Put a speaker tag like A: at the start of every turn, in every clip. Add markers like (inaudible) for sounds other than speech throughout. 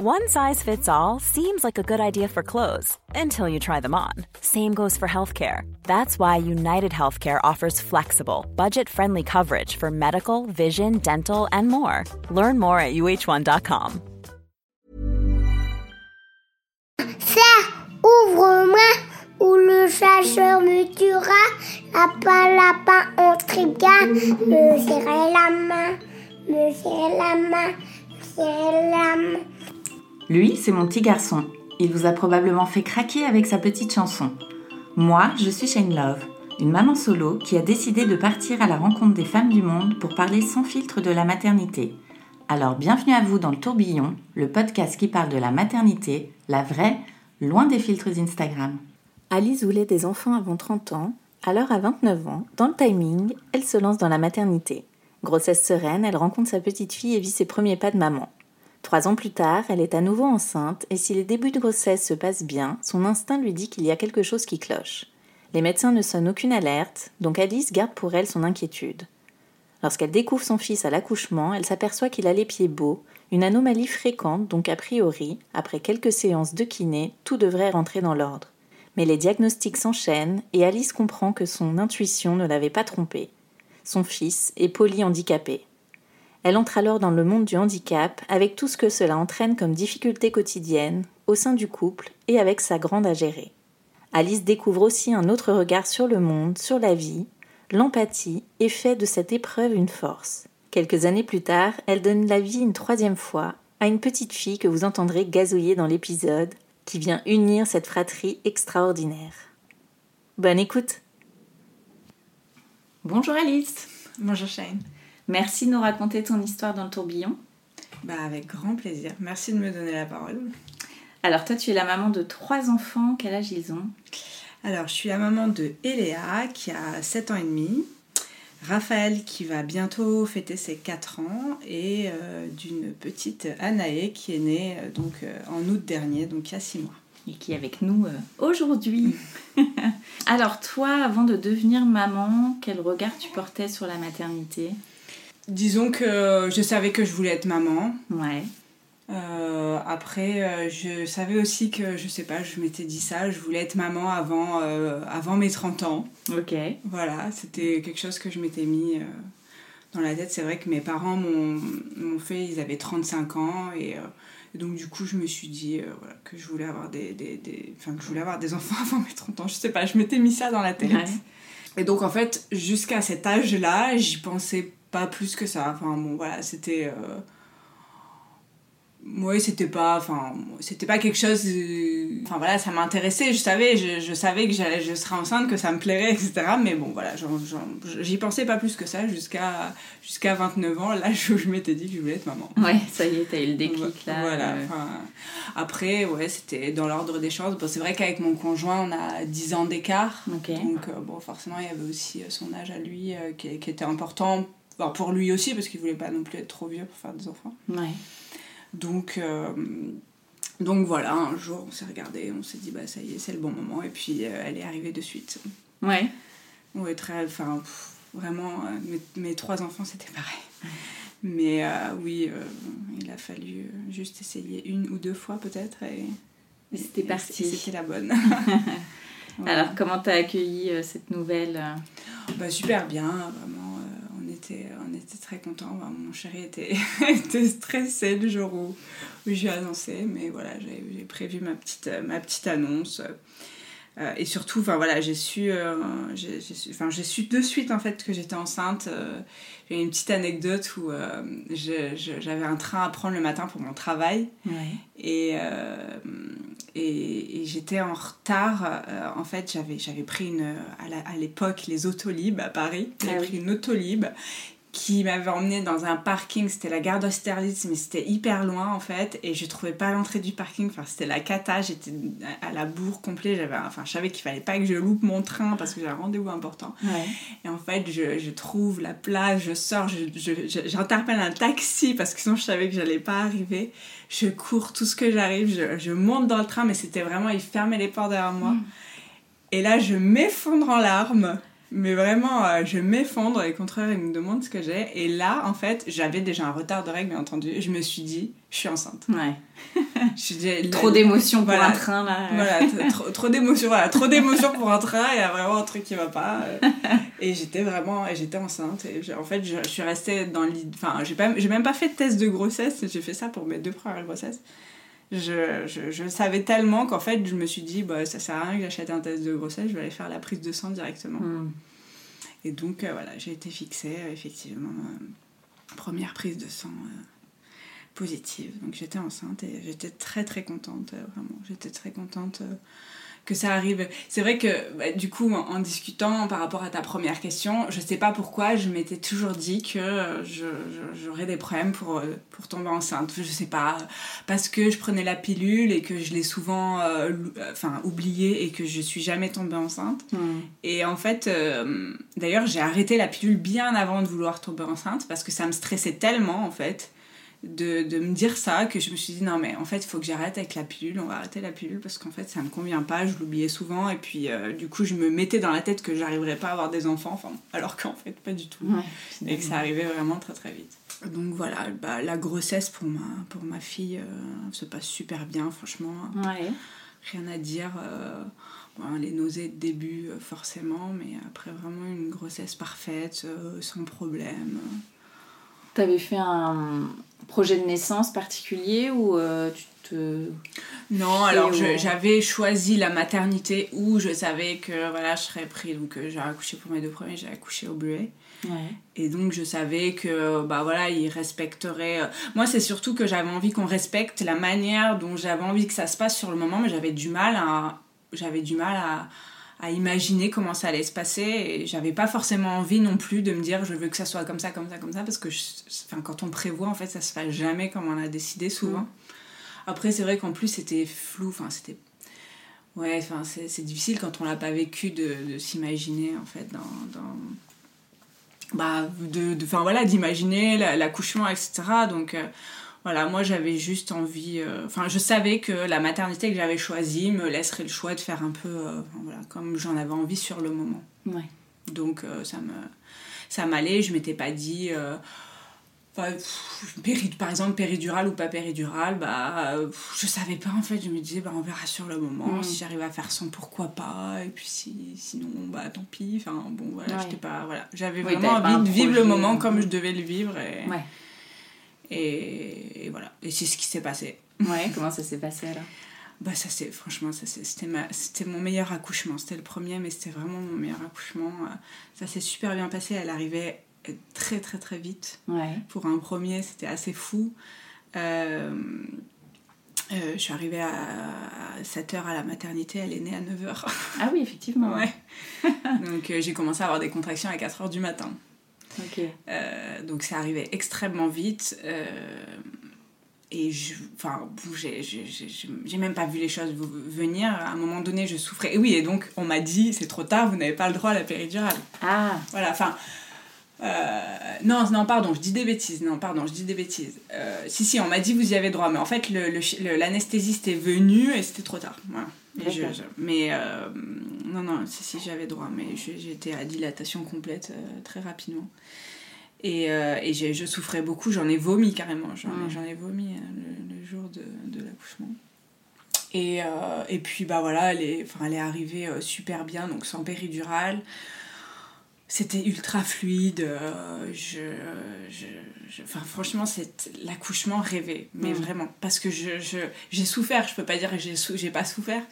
A: One size fits all seems like a good idea for clothes until you try them on. Same goes for healthcare. That's why United Healthcare offers flexible, budget friendly coverage for medical, vision, dental, and more. Learn more at uh1.com.
B: Serre, ouvre-moi, ou le chasseur me tuera. Lapin, lapin, on trigua. Me serrer la main, me serrer la main, me serrer la main.
C: Lui, c'est mon petit garçon. Il vous a probablement fait craquer avec sa petite chanson. Moi, je suis Shane Love, une maman solo qui a décidé de partir à la rencontre des femmes du monde pour parler sans filtre de la maternité. Alors bienvenue à vous dans le tourbillon, le podcast qui parle de la maternité, la vraie, loin des filtres Instagram. Alice voulait des enfants avant 30 ans, alors à 29 ans, dans le timing, elle se lance dans la maternité. Grossesse sereine, elle rencontre sa petite fille et vit ses premiers pas de maman. Trois ans plus tard, elle est à nouveau enceinte et si les débuts de grossesse se passent bien, son instinct lui dit qu'il y a quelque chose qui cloche. Les médecins ne sonnent aucune alerte, donc Alice garde pour elle son inquiétude. Lorsqu'elle découvre son fils à l'accouchement, elle s'aperçoit qu'il a les pieds beaux, une anomalie fréquente, donc a priori, après quelques séances de kiné, tout devrait rentrer dans l'ordre. Mais les diagnostics s'enchaînent et Alice comprend que son intuition ne l'avait pas trompée. Son fils est polyhandicapé. Elle entre alors dans le monde du handicap avec tout ce que cela entraîne comme difficultés quotidiennes au sein du couple et avec sa grande à gérer. Alice découvre aussi un autre regard sur le monde, sur la vie, l'empathie et fait de cette épreuve une force. Quelques années plus tard, elle donne la vie une troisième fois à une petite fille que vous entendrez gazouiller dans l'épisode, qui vient unir cette fratrie extraordinaire. Bonne écoute Bonjour Alice
D: Bonjour Shane.
C: Merci de nous raconter ton histoire dans le tourbillon.
D: Bah avec grand plaisir. Merci de me donner la parole.
C: Alors toi, tu es la maman de trois enfants. Quel âge ils ont?
D: Alors, je suis la maman de Eléa qui a 7 ans et demi, Raphaël qui va bientôt fêter ses 4 ans et euh, d'une petite Anaé qui est née euh, donc euh, en août dernier, donc il y a 6 mois.
C: Et qui est avec nous aujourd'hui. (laughs) Alors toi, avant de devenir maman, quel regard tu portais sur la maternité?
D: Disons que je savais que je voulais être maman.
C: Ouais.
D: Euh, après, euh, je savais aussi que, je sais pas, je m'étais dit ça, je voulais être maman avant, euh, avant mes 30 ans.
C: Ok.
D: Voilà, c'était quelque chose que je m'étais mis dans la tête. C'est vrai que mes parents m'ont fait, ils avaient 35 ans et, et donc du coup je me suis dit voilà, que je voulais avoir des, des, que je voulais avoir des enfants (laughs) avant mes 30 ans. Je sais pas, je m'étais mis ça dans la tête.
C: Ouais.
D: Et donc en fait, jusqu'à cet âge-là, j'y pensais pas plus que ça. Enfin bon, voilà, c'était. Euh... Oui, c'était pas. Enfin, c'était pas quelque chose. euh, Enfin voilà, ça m'intéressait, je savais, je, je savais que j'allais, je serais enceinte, que ça me plairait, etc. Mais bon, voilà, j'y pensais pas plus que ça jusqu'à jusqu'à 29 ans, l'âge (laughs) où je m'étais dit que je voulais être maman.
C: Ouais, ça y est, t'as eu le déclic là.
D: Voilà.
C: euh,
D: après, ouais, c'était dans l'ordre des choses. Bon, c'est vrai qu'avec mon conjoint, on a 10 ans d'écart. Donc, euh, bon, forcément, il y avait aussi son âge à lui euh, qui, qui était important. Enfin, pour lui aussi, parce qu'il voulait pas non plus être trop vieux pour faire des enfants.
C: Ouais.
D: Donc, euh, donc voilà, un jour, on s'est regardé, on s'est dit, bah ça y est, c'est le bon moment. Et puis, euh, elle est arrivée de suite.
C: Ouais.
D: Ouais, très, enfin, vraiment, euh, mes, mes trois enfants, c'était pareil. Mais euh, oui, il a fallu juste essayer une ou deux fois peut-être. Et,
C: Et c'était parti.
D: C'était la bonne. (laughs) (laughs)
C: Alors, comment t'as accueilli cette nouvelle
D: Bah, super bien, vraiment. On, était, très contents. Mon chéri (laughs) était, stressé le jour où, j'ai annoncé. Mais voilà, j'ai prévu ma petite annonce. Euh, et surtout, enfin voilà, j'ai su, euh, j'ai su, de suite en fait que j'étais enceinte. Euh, j'ai une petite anecdote où euh, j'avais un train à prendre le matin pour mon travail.
C: Ouais.
D: Et, et, et j'étais en retard. En fait, j'avais, j'avais pris une, à, l'époque les Autolib à Paris. J'avais
C: Ah oui.
D: pris une Autolib qui m'avait emmenée dans un parking. C'était la gare d'Austerlitz, mais c'était hyper loin en fait. Et je trouvais pas l'entrée du parking. Enfin, c'était la cata. J'étais à la bourre complet. J'avais, enfin, je savais qu'il fallait pas que je loupe mon train parce que j'ai un rendez-vous important.
C: Ouais.
D: Et en fait, je, je trouve la place, je sors, je, je- je- j'interpelle un taxi parce que sinon je savais que j'allais pas arriver. Je cours tout ce que j'arrive, je, je monte dans le train, mais c'était vraiment, il fermait les portes derrière moi. Et là, je m'effondre en larmes. Mais vraiment, euh, je m'effondre, les contrôleurs, ils me demandent ce que j'ai. Et là, en fait, j'avais déjà un retard de règles, bien entendu. Je me suis dit, je suis enceinte.
C: Ouais. (laughs)
D: Je
C: Trop d'émotions pour un train, là.
D: Voilà, trop, trop d'émotions, voilà, trop d'émotions pour un train, il y a vraiment un truc qui va pas. euh. Et j'étais vraiment, et j'étais enceinte. Et en fait, je, je suis restée dans l'idée. Enfin, j'ai pas- j'ai même pas fait de test de grossesse, j'ai fait ça pour mes deux premières grossesses. Je, je, je savais tellement qu'en fait, je me suis dit, bah, ça sert à rien que j'achète un test de grossesse, je vais aller faire la prise de sang directement.
C: Hmm.
D: Et donc, euh, voilà, j'ai été fixée, euh, effectivement, euh, première prise de sang positive. Donc, j'étais enceinte et j'étais très, très contente, vraiment. J'étais très contente que ça arrive. C'est vrai que, bah, du coup, en, en discutant par rapport à ta première question, je sais pas pourquoi, je m'étais toujours dit que euh, j'aurais des problèmes pour, euh, pour tomber enceinte. Je sais pas, parce que je prenais la pilule et que je l'ai souvent euh, enfin, oubliée et que je suis jamais tombée enceinte. Et en fait, d'ailleurs, j'ai arrêté la pilule bien avant de vouloir tomber enceinte parce que ça me stressait tellement, en fait, de, de me dire ça que je me suis dit non, mais en fait, il faut que j'arrête avec la pilule, on va arrêter la pilule parce qu'en fait, ça me convient pas, je l'oubliais souvent. Et puis, euh, du coup, je me mettais dans la tête que j'arriverais pas à avoir des enfants, enfin, alors qu'en fait, pas du tout.
C: Ouais,
D: Et que ça arrivait vraiment très très vite. Donc voilà, bah, la grossesse pour ma, pour ma fille euh, se passe super bien, franchement
C: Ouais.
D: rien à dire. euh, bon, les nausées de début, forcément, mais après, vraiment une grossesse parfaite, sans problème.
C: T'avais fait un projet de naissance particulier ou euh, tu te.
D: Non, alors
C: au-
D: j'avais choisi la maternité où je savais que voilà, je serais pris. Donc euh, j'ai accouché pour mes deux premiers, j'ai accouché au Buet.
C: Ouais.
D: Et donc je savais que bah voilà, ils respecteraient. euh, Moi, c'est surtout que j'avais envie qu'on respecte la manière dont j'avais envie que ça se passe sur le moment, mais j'avais du mal à j'avais du mal à, à imaginer comment ça allait se passer. Et j'avais pas forcément envie non plus de me dire je veux que ça soit comme ça, comme ça, comme ça parce que je- enfin, quand on prévoit en fait ça se passe jamais comme on a décidé souvent. Après c'est vrai qu'en plus c'était flou, enfin c'était ouais, enfin c'est difficile quand on l'a pas vécu de, de s'imaginer en fait dans, dans bah de de- enfin voilà d'imaginer la- l'accouchement etc donc euh, voilà moi j'avais juste envie euh, enfin je savais que la maternité que j'avais choisie me laisserait le choix de faire un peu euh, voilà comme j'en avais envie sur le moment.
C: Ouais.
D: donc euh, ça me ça m'allait je m'étais pas dit pff, péri- par exemple péridurale ou pas péridurale bah pff, je savais pas en fait. Je me disais bah on verra sur le moment. Si j'arrive à faire sans pourquoi pas? Et puis si sinon bah tant pis. Enfin bon voilà
C: Ouais.
D: j'étais pas voilà. J'avais vraiment envie de vivre le moment comme je devais le vivre et,
C: Ouais.
D: Et, et voilà. Et c'est ce qui s'est passé.
C: Ouais, comment ça s'est passé alors?
D: Bah ça c'est franchement ça c'était ma c'était mon meilleur accouchement. C'était le premier mais c'était vraiment mon meilleur accouchement. Euh, ça s'est super bien passé. Elle arrivait euh, très très très vite.
C: Ouais.
D: pour un premier c'était assez fou. Euh, euh, je suis arrivée à, 7h à la maternité. Elle est née à 9h
C: Ah oui, effectivement. (laughs)
D: ouais. Donc euh, j'ai commencé à avoir des contractions à 4h du matin Euh, donc c'est arrivé extrêmement vite. euh, et je, enfin, bon, j'ai- j'ai j'ai- j'ai même pas vu les choses venir. À un moment donné, je souffrais. Et oui, et donc on m'a dit c'est trop tard, vous n'avez pas le droit à la péridurale.
C: Ah,
D: Voilà, enfin. euh, non, non, pardon, je dis des bêtises. Non, pardon, je dis des bêtises. Euh, si, si, on m'a dit vous y avez droit, mais en fait, le- le chi- le- l'anesthésiste est venu et c'était trop tard. Voilà. Et je- mais euh, non, non, si, si, j'avais droit, mais j'étais à dilatation complète euh, très rapidement. Et, euh, et j'ai- je souffrais beaucoup, j'en ai vomi carrément, j'en ai-
C: Mm.
D: j'en ai vomi euh, le, le jour de, de l'accouchement. Et, euh, et puis bah voilà, elle est, enfin, elle est arrivée super bien, donc sans péridurale. C'était ultra fluide. euh, je, je, je- franchement, c'est l'accouchement rêvé, mais
C: Mm.
D: vraiment. Parce que je, je, j'ai souffert, je peux pas dire que j'ai, sou- j'ai pas souffert,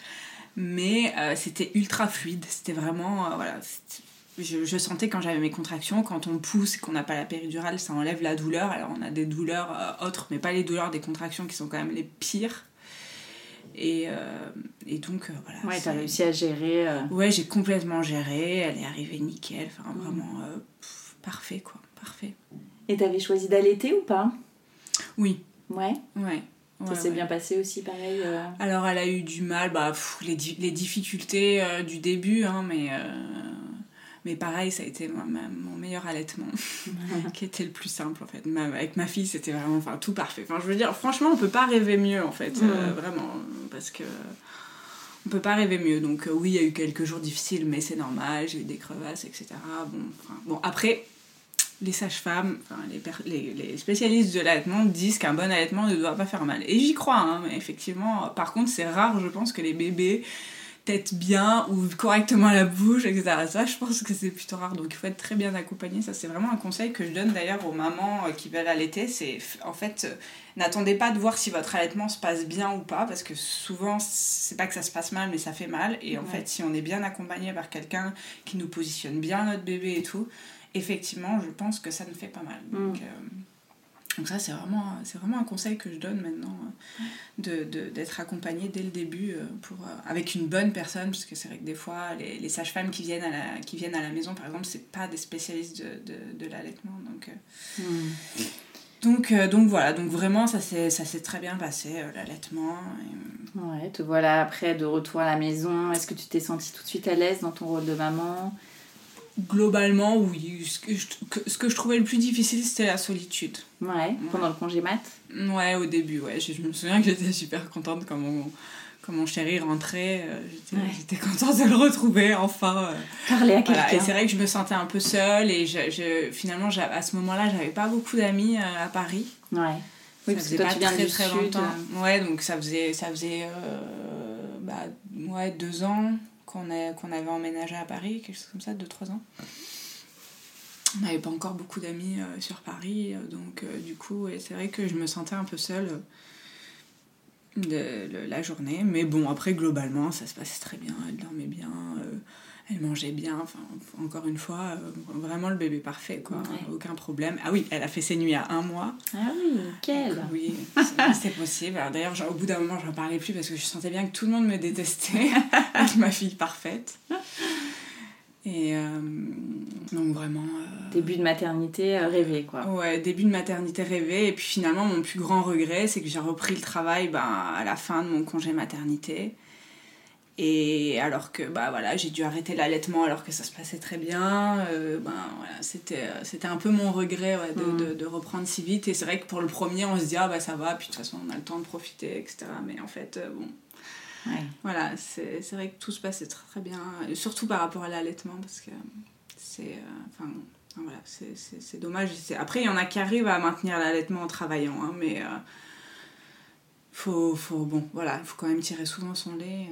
D: mais euh, c'était ultra fluide. C'était vraiment. euh, voilà, je, je sentais quand j'avais mes contractions, quand on pousse et qu'on n'a pas la péridurale, ça enlève la douleur. Alors on a des douleurs euh, autres, mais pas les douleurs des contractions qui sont quand même les pires. Et, et donc, voilà.
C: ouais, t'as réussi à gérer.
D: Ouais, j'ai complètement géré, elle est arrivée nickel, enfin
C: Mm.
D: vraiment pff, parfait quoi, parfait.
C: Et t'avais choisi d'allaiter ou pas?
D: Oui,
C: Ouais.
D: ouais.
C: Ça s'est
D: ouais.
C: bien passé aussi, pareil. euh,
D: Alors elle a eu du mal, bah, pff, les, di- les difficultés euh, du début, hein, mais, euh, mais pareil, ça a été ma- mon meilleur allaitement, (laughs) qui était le plus simple en fait. Ma- avec ma fille, c'était vraiment enfin, tout parfait. Enfin, je veux dire, franchement, on peut pas rêver mieux en fait, vraiment, parce que on peut pas rêver mieux. Donc oui, il y a eu quelques jours difficiles, mais c'est normal, j'ai eu des crevasses, etc. Bon, bon après, les sages-femmes, enfin, les, les, spécialistes de l'allaitement disent qu'un bon allaitement ne doit pas faire mal. Et j'y crois, hein, mais effectivement, par contre, c'est rare, je pense, que les bébés têtent bien ou correctement la bouche, etc. Ça, je pense que c'est plutôt rare. Donc, il faut être très bien accompagné. Ça, c'est vraiment un conseil que je donne d'ailleurs aux mamans euh, qui veulent allaiter. C'est en fait, euh, n'attendez pas de voir si votre allaitement se passe bien ou pas, parce que souvent, c'est pas que ça se passe mal, mais ça fait mal. Et en fait, si on est bien accompagné par quelqu'un qui nous positionne bien notre bébé et tout, effectivement, je pense que ça ne fait pas mal. Mm. Donc, euh, donc ça, c'est vraiment, vraiment un conseil que je donne maintenant, euh, de, d'être accompagné dès le début euh, pour, avec une bonne personne, parce que c'est vrai que des fois, les, les sages-femmes qui viennent, à la, qui viennent à la maison, par exemple, c'est pas des spécialistes de, de, de l'allaitement. Donc, mm. donc, donc voilà, donc vraiment, ça s'est, ça s'est très bien passé, l'allaitement.
C: Ouais, te voilà après de retour à la maison. Est-ce que tu t'es sentie tout de suite à l'aise dans ton rôle de maman?
D: Globalement, oui. Ce que, je, ce que je trouvais le plus difficile, c'était la solitude.
C: Ouais, pendant le congé mat
D: Ouais, au début, ouais. Je, me souviens que j'étais super contente quand mon, quand mon chéri rentrait. Euh, j'étais contente de le retrouver, enfin. Euh.
C: Parler à quelqu'un.
D: Et c'est vrai que je me sentais un peu seule et je, je finalement, à ce moment-là, j'avais pas beaucoup d'amis euh, à Paris.
C: Ouais. Oui, parce que toi, tu viens très, du très sud. longtemps.
D: Ouais, donc ça faisait, ça faisait bah, ouais, deux ans qu'on avait emménagé à Paris, quelque chose comme ça, 2-3 ans. On n'avait pas encore beaucoup d'amis euh, sur Paris, euh, donc euh, du coup, c'est vrai que je me sentais un peu seule de, la journée. Mais bon, après, globalement, ça se passait très bien, elle dormait bien elle mangeait bien, enfin, encore une fois, vraiment le bébé parfait, quoi, aucun problème. Ah oui, elle a fait ses nuits à un mois.
C: Ah oui, quelle
D: Oui, c'est possible. D'ailleurs, au bout d'un moment, je n'en parlais plus parce que je sentais bien que tout le monde me détestait (laughs) avec ma fille parfaite. Et euh, donc vraiment... Euh,
C: début de maternité euh, rêvé, quoi.
D: Ouais, début de maternité rêvé. Et puis finalement, mon plus grand regret, c'est que j'ai repris le travail ben, à la fin de mon congé maternité. Et alors que bah voilà, j'ai dû arrêter l'allaitement alors que ça se passait très bien. Euh, ben voilà, c'était euh, c'était un peu mon regret de, mm. de, de, reprendre si vite. Et c'est vrai que pour le premier, on se dit ah bah ça va, puis de toute façon on a le temps de profiter, etc. Mais en fait, euh, bon. Voilà, c'est vrai que tout se passait très, très bien, surtout par rapport à l'allaitement parce que c'est. Enfin, voilà, c'est dommage. Après, il y en a qui arrivent à maintenir l'allaitement en travaillant, hein, mais. faut, faut, bon, voilà, il faut quand même tirer souvent son lait.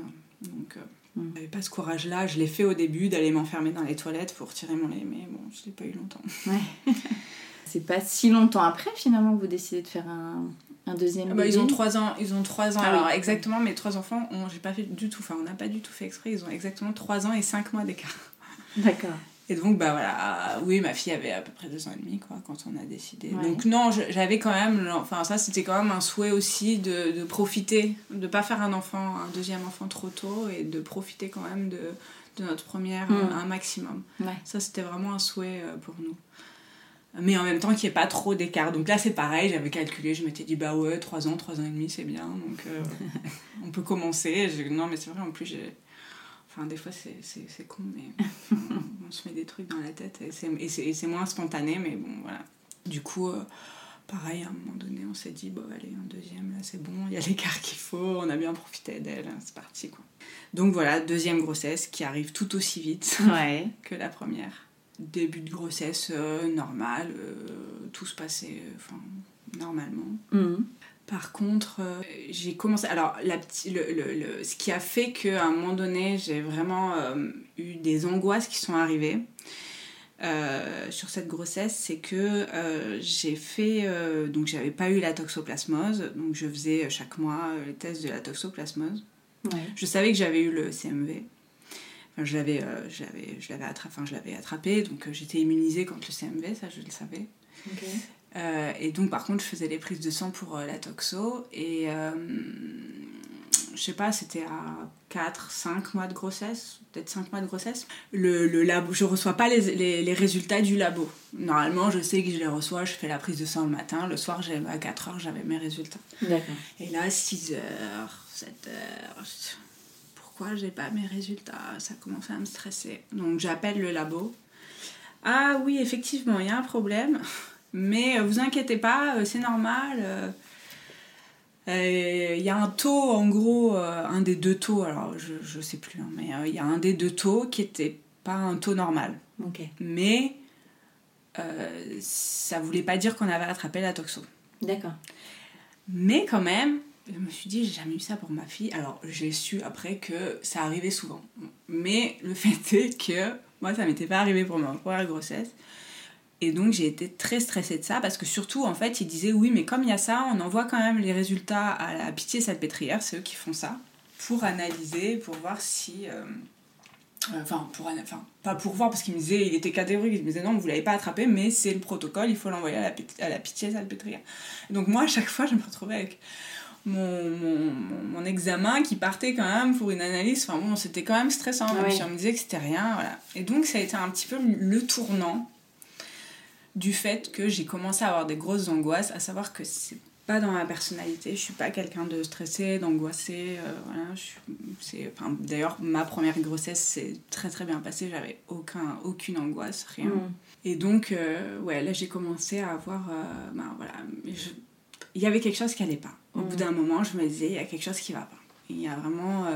D: Donc, euh, mm. j'avais pas ce courage-là. Je l'ai fait au début d'aller m'enfermer dans les toilettes pour tirer mon lait, mais bon, je l'ai pas eu longtemps. (laughs)
C: Ouais. (laughs) c'est pas si longtemps après finalement que vous décidez de faire un, un deuxième
D: ah bah, Ils ont trois ans. Ils ont trois ans. Ah Alors exactement, mes trois enfants, j'ai pas fait du tout. Enfin, on n'a pas du tout fait exprès. Ils ont exactement trois ans et cinq mois d'écart.
C: D'accord.
D: Et donc, bah voilà, oui, ma fille avait à peu près deux ans et demi, quoi, quand on a décidé. Donc, non, j'avais quand même, enfin, ça, c'était quand même un souhait aussi de, de profiter, de pas faire un enfant, un deuxième enfant trop tôt, et de profiter quand même de, de notre première mm. un maximum. Ça, c'était vraiment un souhait euh, pour nous. Mais en même temps, qu'il n'y ait pas trop d'écart. Donc là, c'est pareil, j'avais calculé, je m'étais dit, bah ouais, trois ans, trois ans et demi, c'est bien, donc euh, (laughs) on peut commencer. non, mais c'est vrai, en plus, j'ai Enfin, des fois, c'est con, mais on, se met des trucs dans la tête et c'est moins spontané, mais bon, voilà. Du coup, euh, pareil, à un moment donné, on s'est dit, bon, allez, un deuxième, là, c'est bon, il y a l'écart qu'il faut, on a bien profité d'elle, c'est parti, quoi. Donc voilà, deuxième grossesse qui arrive tout aussi vite (laughs) que la première. Début de grossesse euh, normal, euh, tout se passait enfin, normalement. Mmh. Par contre, euh, j'ai commencé. Alors, la le, le, ce qui a fait qu'à un moment donné, j'ai vraiment euh, eu des angoisses qui sont arrivées euh, sur cette grossesse, c'est que j'ai fait. donc, j'avais pas eu la toxoplasmose, donc je faisais chaque mois les tests de la toxoplasmose. Je savais que j'avais eu le CMV. Enfin, je l'avais attrapé, enfin, attrapé, donc j'étais immunisée contre le CMV, ça je le savais. Euh, et donc, par contre, je faisais les prises de sang pour euh, la toxo. Et euh, je sais pas, c'était à 4, 5 mois de grossesse, peut-être 5 mois de grossesse. Le, le labo, je reçois pas les, les, les, résultats du labo. Normalement, je sais que je les reçois, je fais la prise de sang le matin. Le soir, à 4 heures, j'avais mes résultats. Et là, 6 heures, 7 heures. Pourquoi j'ai pas mes résultats? Ça commençait à me stresser. Donc, j'appelle le labo. Ah oui, effectivement, il y a un problème. Mais euh, vous inquiétez pas, euh, c'est normal. Euh, Il y a un taux, en gros, un des deux taux, alors je, je sais plus, hein, mais il y a un des deux taux qui était pas un taux normal. Mais euh, ça voulait pas dire qu'on avait attrapé la toxo.
C: D'accord.
D: Mais quand même, je me suis dit, j'ai jamais eu ça pour ma fille. Alors, j'ai su après que ça arrivait souvent. Mais le (laughs) fait est que moi, ça m'était pas arrivé pour ma première grossesse. Et donc, j'ai été très stressée de ça parce que surtout, en fait, ils disaient, oui, mais comme il y a ça, on envoie quand même les résultats à la pitié salpêtrière, c'est eux qui font ça, pour analyser, pour voir si. euh, euh, Enfin, pour, enfin, pas pour voir parce qu'il me disait, il était catégorique, il me disait non, vous l'avez pas attrapé, mais c'est le protocole, il faut l'envoyer à la, pit- à la pitié salpêtrière. Donc moi, à chaque fois, je me retrouvais avec mon, mon, examen qui partait quand même pour une analyse. Enfin bon, c'était quand même stressant,
C: Oui.
D: on me disait que c'était rien. Voilà. Et donc, ça a été un petit peu le tournant du fait que j'ai commencé à avoir des grosses angoisses, à savoir que c'est pas dans ma personnalité, je suis pas quelqu'un de stressé, d'angoissé, euh, voilà, suis- enfin d'ailleurs ma première grossesse s'est très très bien passée, j'avais aucun aucune angoisse, rien.
C: Mm.
D: Et donc euh, ouais, là j'ai commencé à avoir euh, ben, voilà, je- il y avait quelque chose qui allait pas. Au
C: Mm.
D: bout d'un moment, je me disais il y a quelque chose qui va pas. Il y a vraiment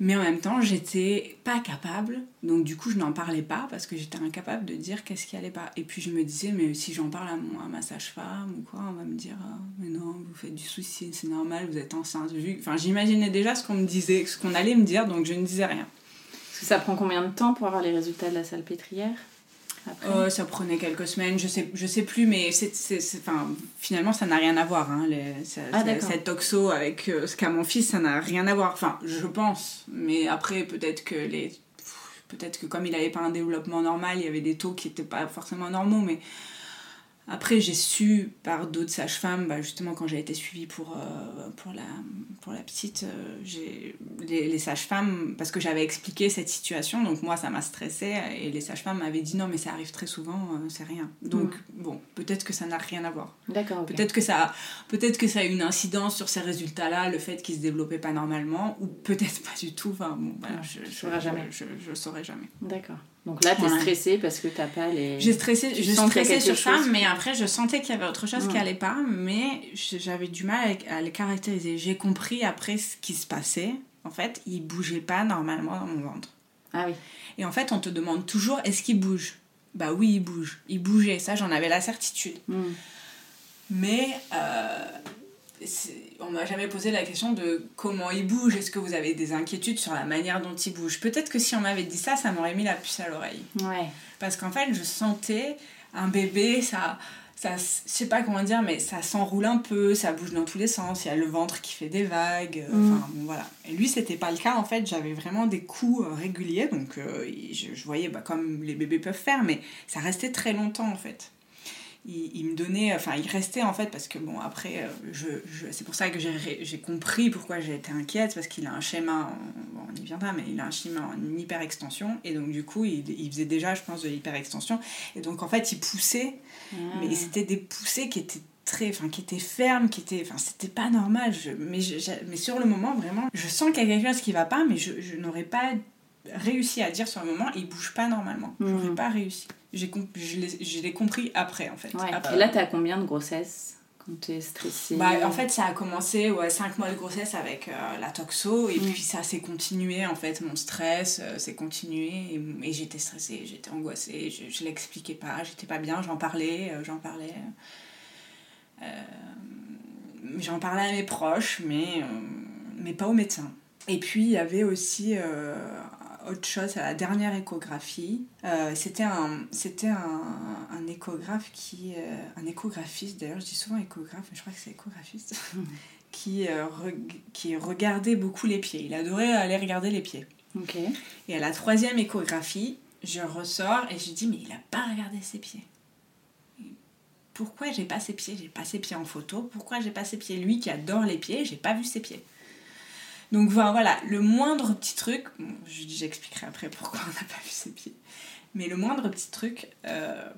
D: mais en même temps, j'étais pas capable, donc du coup, je n'en parlais pas parce que j'étais incapable de dire qu'est-ce qui allait pas. Et puis je me disais, mais si j'en parle à, ma sage-femme ou quoi, on va me dire, Ah, mais non, vous faites du souci, c'est normal, vous êtes enceinte. Enfin, j'imaginais déjà ce qu'on me disait, ce qu'on allait me dire, donc je ne disais rien.
C: Parce que ça prend combien de temps pour avoir les résultats de la salpêtrière? Après?
D: Euh, ça prenait quelques semaines, je sais, je sais plus, mais c'est, c'est, c'est- enfin, finalement, ça n'a rien à voir. Hein, les- ça-
C: Ah,
D: cette toxo avec euh, ce qu'a mon fils, ça n'a rien à voir. Enfin, je pense. Mais après, peut-être que les. Peut-être que comme il n'avait pas un développement normal, il y avait des taux qui n'étaient pas forcément normaux. Mais après, j'ai su par d'autres sages-femmes, bah, justement, quand j'ai été suivie pour, euh, pour, la, pour la petite, euh, j'ai, les, les sages-femmes, parce que j'avais expliqué cette situation, donc moi, ça m'a stressée, et les sages-femmes m'avaient dit non, mais ça arrive très souvent, euh, c'est rien. Donc, bon, peut-être que ça n'a rien à voir.
C: D'accord, ok.
D: Peut-être que, ça, peut-être que ça a eu une incidence sur ces résultats-là, le fait qu'ils se développaient pas normalement, ou peut-être pas du tout. Enfin, bon, voilà, je,
C: jamais.
D: Je, je, je saurai jamais.
C: D'accord. Donc là, t'es
D: Voilà.
C: stressée parce que t'as pas les.
D: J'ai stressé,
C: Tu
D: je stressais sur ça, mais après je sentais qu'il y avait autre chose qui allait pas, mais j'avais du mal à, les caractériser. J'ai compris après ce qui se passait. En fait, il bougeait pas normalement dans mon ventre.
C: Ah oui.
D: Et en fait, on te demande toujours est-ce qu'il bouge Bah oui, il bouge. Il bougeait, ça j'en avais la certitude.
C: Mm.
D: Mais euh, on m'a jamais posé la question de comment il bouge. Est-ce que vous avez des inquiétudes sur la manière dont il bouge? Peut-être que si on m'avait dit ça, ça m'aurait mis la puce à l'oreille.
C: Ouais.
D: Parce qu'en fait, je sentais un bébé, ça, ça, je sais pas comment dire, mais ça s'enroule un peu, ça bouge dans tous les sens. Il y a le ventre qui fait des vagues. euh,
C: Mm.
D: Enfin, bon, voilà. Et lui, c'était pas le cas. En fait, j'avais vraiment des coups euh, réguliers. Donc, euh, je, je voyais bah, comme les bébés peuvent faire, mais ça restait très longtemps, en fait. Il, il me donnait, enfin, il restait en fait, parce que bon, après, euh, je, je- c'est pour ça que j'ai compris pourquoi j'ai été inquiète, parce qu'il a un schéma, en- bon, on y viendra, mais il a un schéma en hyperextension, et donc du coup, il, il faisait déjà, je pense, de l'hyperextension, et donc en fait, il poussait,
C: Ah.
D: mais c'était des poussées qui étaient très enfin qui étaient fermes qui étaient enfin c'était pas normal je, mais je- je- mais sur le moment vraiment je sens qu'il y a quelque chose qui va pas mais je, n'aurais pas réussi à dire sur le moment il bouge pas normalement j'aurais
C: Mhm.
D: pas réussi j'ai comp- je l'ai compris après en fait
C: Ouais.
D: Après.
C: Et là, t'as combien de grossesses quand t'es stressée
D: Bah, en fait, ça a commencé, ouais, 5 mois de grossesse avec euh, la toxo, et
C: Mm.
D: puis ça s'est continué, en fait, mon stress euh, s'est continué, et, et j'étais stressée, j'étais angoissée, je, je l'expliquais pas, j'étais pas bien, j'en parlais, euh, j'en parlais. j'en parlais à mes proches, mais, mais pas au médecin. Et puis, il y avait aussi euh, autre chose à la dernière échographie. Euh, c'était un, c'était un, un échographe qui. euh, un échographiste, d'ailleurs, je dis souvent échographe, mais je crois que c'est échographiste, (laughs) qui, euh, qui regardait beaucoup les pieds. Il adorait aller regarder les pieds.
C: Ok.
D: Et à la troisième échographie, je ressors et je dis mais il a pas regardé ses pieds. Pourquoi j'ai pas ses pieds? J'ai pas ses pieds en photo. Pourquoi j'ai pas ses pieds? Lui qui adore les pieds, j'ai pas vu ses pieds. Donc voilà, le moindre petit truc, bon, je- j'expliquerai après pourquoi on n'a pas vu ses pieds, mais le moindre petit truc, euh,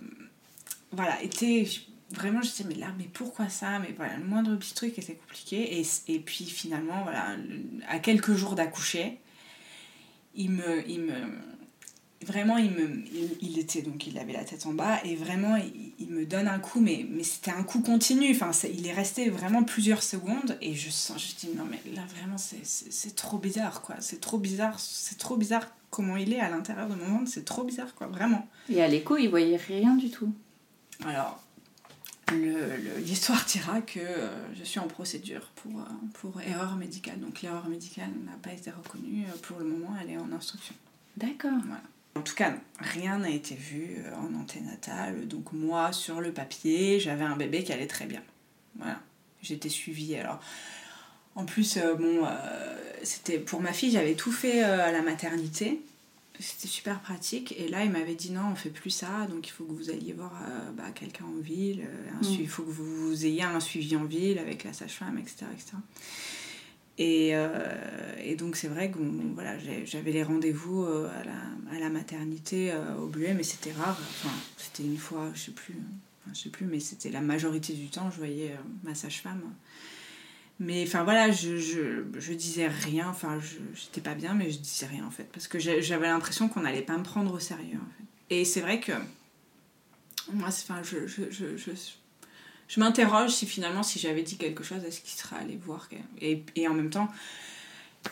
D: voilà, était vraiment, je disais, mais là, mais pourquoi ça? Mais voilà, le moindre petit truc était compliqué, et, et puis finalement, voilà, à quelques jours d'accoucher, il me, il me, vraiment, il, me, il, était donc, il avait la tête en bas et vraiment, il, me donne un coup, mais, mais c'était un coup continu. Enfin, il est resté vraiment plusieurs secondes et je sens, je dis non, mais là vraiment, c'est trop bizarre, quoi. C'est trop bizarre, c'est trop bizarre comment il est à l'intérieur de mon monde, c'est trop bizarre, quoi, vraiment.
C: Et à l'écho, il voyait rien du tout.
D: Alors, l'histoire dira que euh, je suis en procédure pour, euh, pour erreur médicale. Donc l'erreur médicale n'a pas été reconnue. Euh, pour le moment, elle est en instruction.
C: D'accord.
D: Voilà. En tout cas, rien n'a été vu en anténatal. Donc moi, sur le papier, j'avais un bébé qui allait très bien. Voilà. J'étais suivie. Alors, en plus, bon, c'était pour ma fille, j'avais tout fait à la maternité c'était super pratique. Et là, il m'avait dit non, on fait plus ça, donc il faut que vous alliez voir euh, bah, quelqu'un en ville, euh, mm. il faut que vous ayez un suivi en ville avec la sage-femme, etc. etc. Et, euh, et, donc c'est vrai que voilà, j'avais les rendez-vous à la, à, la, maternité au Buet, mais c'était rare. Enfin, c'était une fois, je sais plus, je sais plus, mais c'était la majorité du temps, je voyais ma sage-femme. Mais enfin voilà, je, je, disais rien, enfin j'étais pas bien, mais je disais rien en fait, parce que j'avais l'impression qu'on n'allait pas me prendre au sérieux. Et c'est vrai que moi, enfin, je, je, je, m'interroge si finalement, si j'avais dit quelque chose, est-ce qu'il serait allé voir et, et en même temps,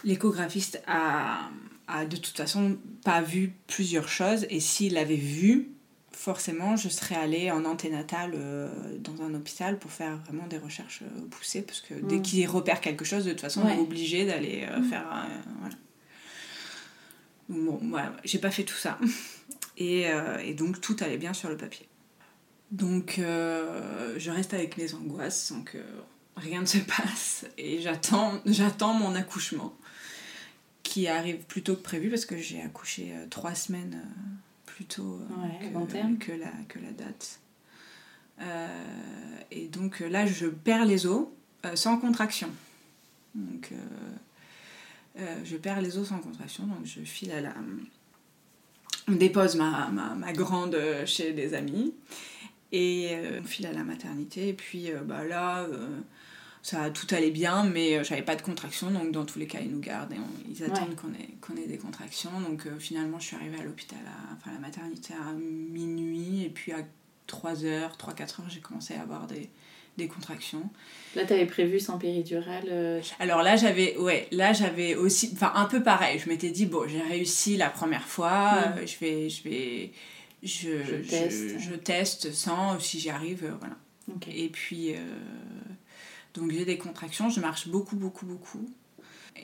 D: l'échographiste a, a de toute façon pas vu plusieurs choses, et s'il avait vu, forcément, je serais allée en anténatal euh, dans un hôpital pour faire vraiment des recherches euh, poussées, parce que dès mm. qu'il repère quelque chose, de toute façon, on est obligé d'aller euh, mm. faire. voilà. bon, voilà, j'ai pas fait tout ça. (laughs) Et, et, donc, tout allait bien sur le papier. Donc, je reste avec mes angoisses sans que rien ne se passe. Et j'attends, j'attends mon accouchement, qui arrive plus tôt que prévu, parce que j'ai accouché trois semaines
C: euh,
D: que, la, que la date. Euh, et donc là, je perds les os euh, sans contraction. Donc, je perds les os sans contraction, donc je file à la. On dépose ma, ma, ma grande chez des amis et on file à la maternité. Et puis bah, là, ça tout allait bien, mais euh, j'avais pas de contractions, donc dans tous les cas, ils nous gardent et ils attendent qu'on ait, qu'on ait des contractions. Donc euh, finalement, je suis arrivée à l'hôpital, enfin à la maternité à minuit, et puis à 3h, 3-4 heures, j'ai commencé à avoir des, des contractions.
C: Là, tu avais prévu sans péridurale euh,
D: Alors là, j'avais ouais, là j'avais aussi enfin un peu pareil, je m'étais dit bon, j'ai réussi la première fois, je vais je vais je, je, teste. je, teste sans si j'y arrive voilà. Et puis donc j'ai des contractions, je marche beaucoup, beaucoup, beaucoup.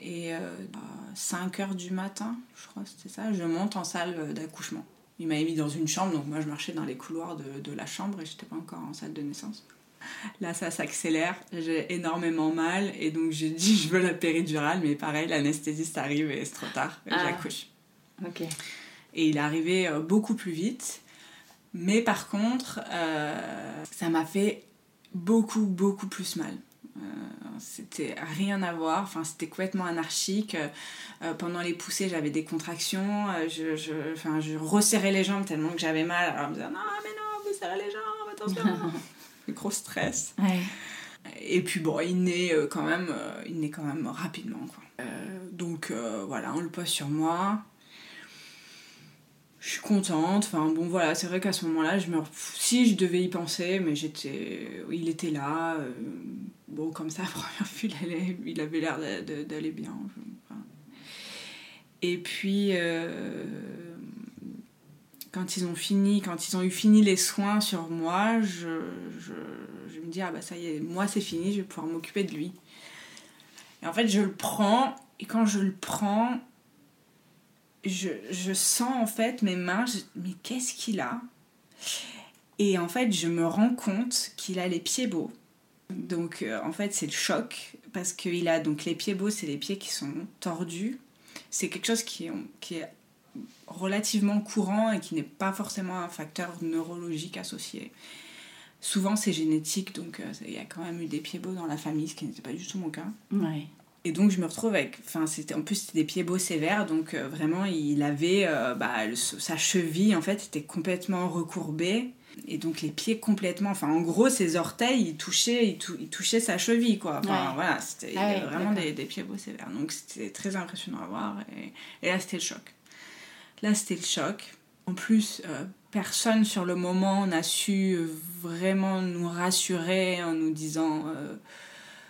D: Et euh, à 5 heures du matin, je crois que c'était ça, je monte en salle d'accouchement. Il m'avait mis dans une chambre, donc moi je marchais dans les couloirs de, de la chambre et j'étais pas encore en salle de naissance. Là, ça s'accélère, j'ai énormément mal et donc j'ai dit je veux la péridurale, mais pareil, l'anesthésiste arrive et c'est trop tard, ah. j'accouche.
C: Ok.
D: Et il est arrivé euh, beaucoup plus vite, mais par contre, euh, ça m'a fait beaucoup, beaucoup plus mal. Euh, c'était rien à voir, enfin, c'était complètement anarchique. Euh, pendant les poussées, j'avais des contractions, je, je, enfin, je resserrais les jambes tellement que j'avais mal. Alors, on me disait Non, mais non, vous serrez les jambes, attention (laughs) Gros stress. Et puis bon, il naît quand même, il naît quand même rapidement. Quoi. donc voilà, on le pose sur moi je suis contente. Enfin bon voilà, c'est vrai qu'à ce moment-là, je me si je devais y penser, mais j'étais il était là. Euh, bon comme ça à (laughs) première vue, il, avait l'air d'aller bien. Et puis euh, quand ils ont fini, quand ils ont eu fini les soins sur moi, je, je, me dis ah bah ça y est, moi c'est fini, je vais pouvoir m'occuper de lui. Et en fait, je le prends et quand je le prends, je, sens en fait mes mains, mais qu'est-ce qu'il a? Et en fait, je me rends compte qu'il a les pieds beaux. Donc euh, en fait, c'est le choc parce qu'il a donc les pieds beaux, c'est les pieds qui sont tordus. C'est quelque chose qui, qui est relativement courant et qui n'est pas forcément un facteur neurologique associé. Souvent, c'est génétique, donc euh, il y a quand même eu des pieds beaux dans la famille, ce qui n'était pas du tout mon cas.
C: Ouais.
D: Et donc je me retrouve avec, enfin c'était en plus c'était des pieds beaux sévères, donc euh, vraiment il avait euh, bah, sa cheville en fait était complètement recourbée et donc les pieds complètement, enfin en gros ses orteils ils touchaient, il, touchait sa cheville quoi. Enfin voilà c'était ah vraiment des, des, pieds beaux sévères, donc c'était très impressionnant à voir et, et là c'était le choc. Là, c'était le choc. En plus, euh, personne sur le moment n'a su vraiment nous rassurer en nous disant.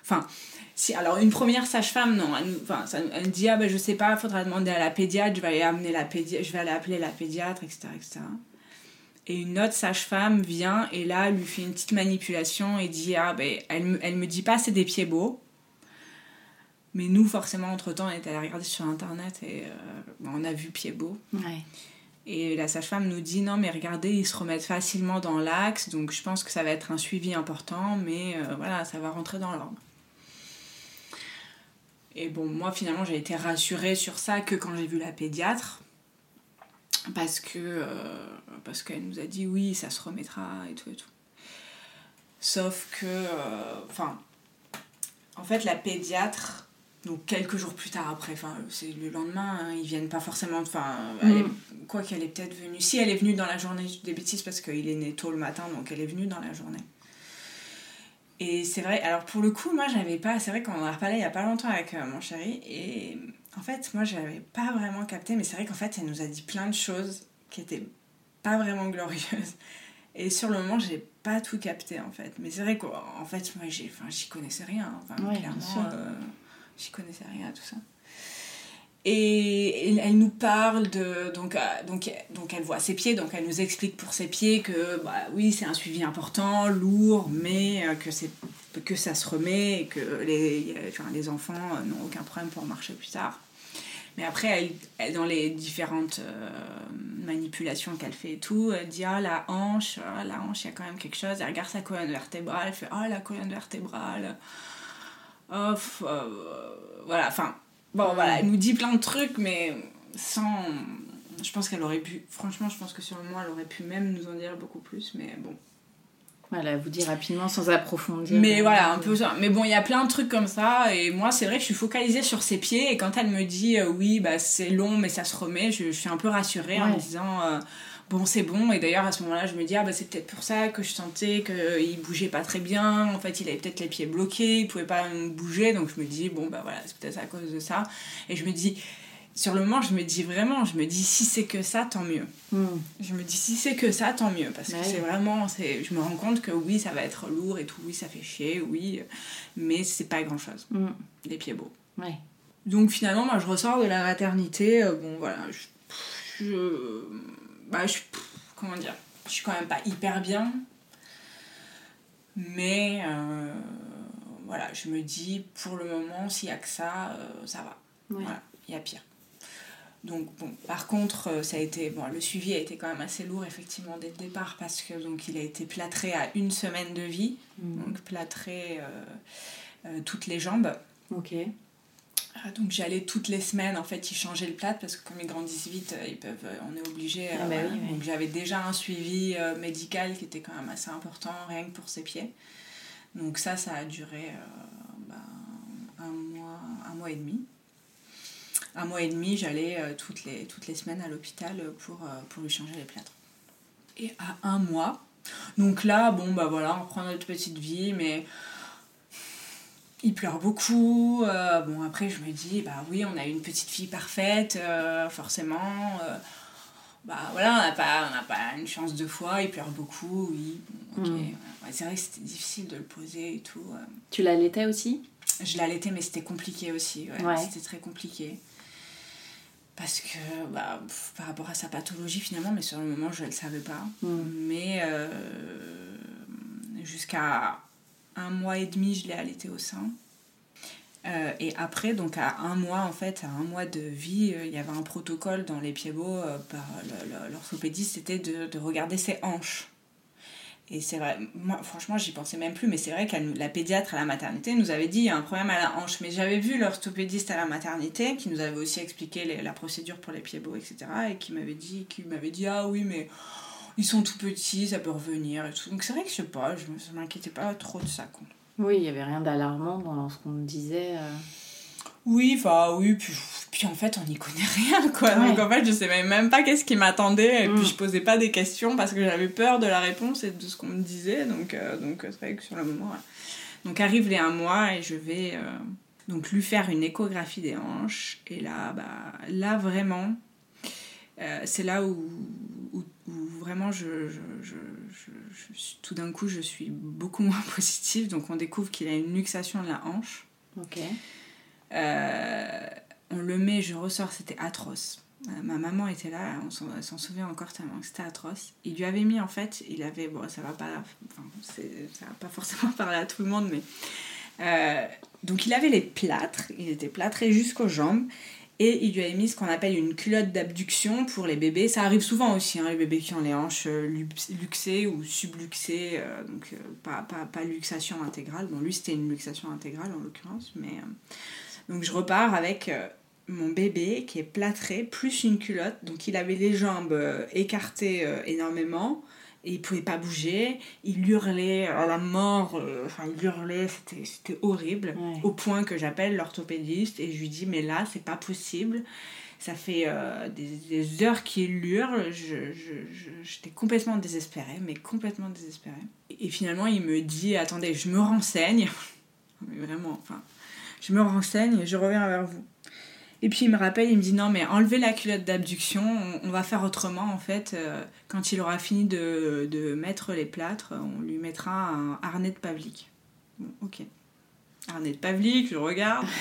D: Enfin, si, alors une première sage-femme, non, elle, enfin, ça- elle dit Ah ben je sais pas, faudra demander à la pédiatre, je vais aller, amener la pédi- je vais aller appeler la pédiatre, etc. etc. Et une autre sage-femme vient et là, lui fait une petite manipulation et dit Ah ben elle, me- elle me dit pas c'est des pieds beaux. Mais nous, forcément, entre-temps, on était allé regarder sur Internet et euh, ben, on a vu pieds beaux.
C: Ouais.
D: Et la sage-femme nous dit non mais regardez, ils se remettent facilement dans l'axe, donc je pense que ça va être un suivi important, mais euh, voilà, ça va rentrer dans l'ordre. Et bon, moi finalement j'ai été rassurée sur ça que quand j'ai vu la pédiatre, parce que euh, parce qu'elle nous a dit oui, ça se remettra et tout et tout. Sauf que, euh, enfin, en fait la pédiatre, donc quelques jours plus tard après, enfin c'est le lendemain, hein, ils viennent pas forcément, enfin, est- quoi qu'elle est peut-être venue. Si elle est venue dans la journée des bêtises parce qu'il est né tôt le matin, donc elle est venue dans la journée. Et c'est vrai, alors pour le coup, moi j'avais pas, c'est vrai qu'on en a reparlé il y a pas longtemps avec euh, mon chéri, et en fait, moi j'avais pas vraiment capté, mais c'est vrai qu'en fait, elle nous a dit plein de choses qui étaient pas vraiment glorieuses. (laughs) Et sur le moment, j'ai pas tout capté en fait. Mais c'est vrai qu'en fait, moi j'y connaissais rien. Enfin,
C: Ouais,
D: clairement, euh, j'y connaissais rien à tout ça. Et elle, nous parle de. Donc, euh, donc, donc, elle voit ses pieds, donc elle nous explique pour ses pieds que, bah, oui, c'est un suivi important, lourd, mais euh, que, c'est, que ça se remet et que les, les enfants euh, n'ont aucun problème pour marcher plus tard. Mais après, elle, dans les différentes manipulations qu'elle fait et tout, elle dit Ah, la hanche, ah, la hanche, il y a quand même quelque chose. Elle regarde sa colonne vertébrale, elle fait Ah, la colonne vertébrale. Oh, voilà, enfin, bon, voilà, elle nous dit plein de trucs, mais sans. Je pense qu'elle aurait pu. Franchement, je pense que sur le moment, elle aurait pu même nous en dire beaucoup plus, mais bon.
C: Voilà, vous dire rapidement sans approfondir.
D: Mais voilà, un peu ça. Mais bon, il y a plein de trucs comme ça. Et moi, c'est vrai que je suis focalisée sur ses pieds. Et quand elle me dit euh, oui, bah, c'est long, mais ça se remet, je, je suis un peu rassurée en me disant euh, bon, c'est bon. Et d'ailleurs, à ce moment-là, je me dis ah, bah, c'est peut-être pour ça que je sentais qu'il bougeait pas très bien. En fait, il avait peut-être les pieds bloqués, il pouvait pas bouger. Donc je me dis bon, bah voilà, c'est peut-être à cause de ça. Et je me dis. Sur le moment, je me dis vraiment, je me dis si c'est que ça, tant mieux.
C: Hmm.
D: Je me dis si c'est que ça, tant mieux. Parce que
C: Ouais.
D: c'est vraiment. c'est Je me rends compte que oui, ça va être lourd et tout, oui, ça fait chier, oui. Mais c'est pas grand chose.
C: Hmm.
D: Les pieds beaux.
C: Ouais.
D: Donc finalement, moi, je ressors de la maternité. euh, bon, voilà. Je. je bah, je. Comment dire Je suis quand même pas hyper bien. Mais. euh, voilà, je me dis, pour le moment, s'il y a que ça, euh, ça va.
C: Ouais.
D: Voilà, il y a pire. Donc bon, par contre, euh, ça a été bon, le suivi a été quand même assez lourd effectivement dès le départ parce que donc il a été plâtré à une semaine de vie,
C: Hmm.
D: donc plâtré euh, toutes les jambes.
C: Ok.
D: Donc j'allais toutes les semaines en fait, ils changeaient le plâtre parce que comme ils grandissent vite, euh, ils peuvent, euh, on est obligé. euh,
C: Ah bah oui, oui.
D: Donc j'avais déjà un suivi médical qui était quand même assez important rien que pour ses pieds. Donc ça, ça a duré bah, un mois, un mois et demi. Un mois et demi, j'allais euh, toutes, les, toutes les semaines à l'hôpital pour, euh, pour lui changer les plâtres. Et à un mois, donc là, bon bah voilà, on prend notre petite vie, mais il pleure beaucoup. euh, bon, après, je me dis, bah oui, on a une petite fille parfaite, euh, forcément. euh, bah voilà, on n'a pas, on pas une chance de foi, il pleure beaucoup, oui. Bon, ok.
C: Mm.
D: Ouais, c'est vrai que c'était difficile de le poser et tout.
C: Tu l'allaitais aussi?
D: Je l'allaitais, mais c'était compliqué aussi. ouais,
C: Ouais.
D: C'était très compliqué. Parce que, bah, pff, par rapport à sa pathologie finalement, mais sur le moment, je ne le savais pas.
C: Mm.
D: Mais jusqu'à un mois et demi, je l'ai allaité au sein. Euh, et après, donc à un mois, en fait, à un mois de vie, euh, il y avait un protocole dans les pieds beaux euh, par l'orthopédiste, c'était de, de regarder ses hanches. Et c'est vrai, moi franchement j'y pensais même plus, mais c'est vrai que la pédiatre à la maternité nous avait dit il y a un problème à la hanche. Mais j'avais vu l'orthopédiste à la maternité qui nous avait aussi expliqué la procédure pour les pieds beaux, etc. Et qui m'avait dit, qui m'avait dit ah oui, mais ils sont tout petits, ça peut revenir et tout. Donc c'est vrai que je sais pas, je m'inquiétais pas trop de ça. Quoi.
C: Oui, il n'y avait rien d'alarmant dans ce qu'on me disait. euh.
D: Oui, enfin oui, puis, puis en fait on n'y connaît (laughs) rien quoi.
C: Ouais.
D: Donc en fait je savais même pas qu'est-ce qui m'attendait et
C: Mm.
D: puis je posais pas des questions parce que j'avais peur de la réponse et de ce qu'on me disait. Donc euh, donc c'est vrai que sur le moment. ouais. Donc arrive les un mois et je vais euh, donc lui faire une échographie des hanches et là bah là vraiment Euh, c'est là où, vraiment, je, je, je, tout d'un coup, je suis beaucoup moins (laughs) positive. Donc, on découvre qu'il a une luxation de la hanche.
C: Ok.
D: Euh, on le met, je ressors, c'était atroce. Euh, ma maman était là, on s'en souvient encore tellement c'était atroce. Il lui avait mis en fait, il avait, bon ça va pas, enfin, ça va pas forcément (laughs) parler à tout le monde, mais euh, donc il avait les plâtres, il était plâtré jusqu'aux jambes et il lui avait mis ce qu'on appelle une culotte d'abduction pour les bébés. Ça arrive souvent aussi, hein, les bébés qui ont les hanches euh, luxées ou subluxées, donc pas, pas, pas, luxation intégrale. Bon, lui c'était une luxation intégrale en l'occurrence, mais donc je repars avec mon bébé qui est plâtré, plus une culotte. Donc il avait les jambes euh, écartées euh, énormément. Et il pouvait pas bouger. Il hurlait à la mort. Euh, enfin, il hurlait. C'était horrible. Au point que j'appelle l'orthopédiste et je lui dis Mais là, c'est pas possible. Ça fait des, heures qu'il hurle. J'étais je, complètement désespérée. Mais complètement désespérée. Et, finalement, il me dit Attendez, je me renseigne. (laughs) mais vraiment, enfin. Je me renseigne et je reviens vers vous. Et puis il me rappelle, il me dit non mais enlevez la culotte d'abduction, on, va faire autrement en fait. Euh, quand il aura fini de, de, mettre les plâtres, on lui mettra un harnais de Pavlik. Bon, ok. Harnais de Pavlik, je regarde. (laughs)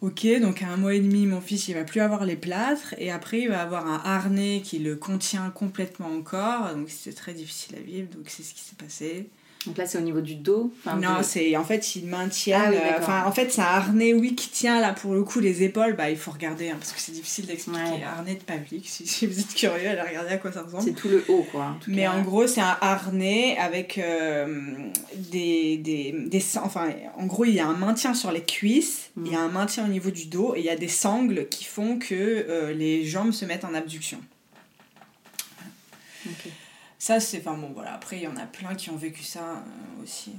D: Ok, donc à un mois et demi, mon fils, il va plus avoir les plâtres et après, il va avoir un harnais qui le contient complètement encore. Donc c'est très difficile à vivre, donc c'est ce qui s'est passé.
C: Donc là, c'est au niveau du dos
D: Non, c'est en fait, il maintient. Ah enfin, en fait, c'est un harnais, oui, qui tient là pour le coup les épaules. Bah, il faut regarder hein, parce que c'est difficile d'expliquer. Harnais de Pavlik, si, vous êtes curieux, allez regarder à quoi ça ressemble.
C: C'est tout le haut, quoi.
D: Mais en gros, c'est un harnais avec euh, des, des, des, Enfin, en gros, il y a un maintien sur les cuisses, il y a mm. un maintien au niveau du dos et il y a des sangles qui font que euh, les jambes se mettent en abduction. Ok. Ça, c'est. Enfin bon, voilà. Après, il y en a plein qui ont vécu ça euh, aussi.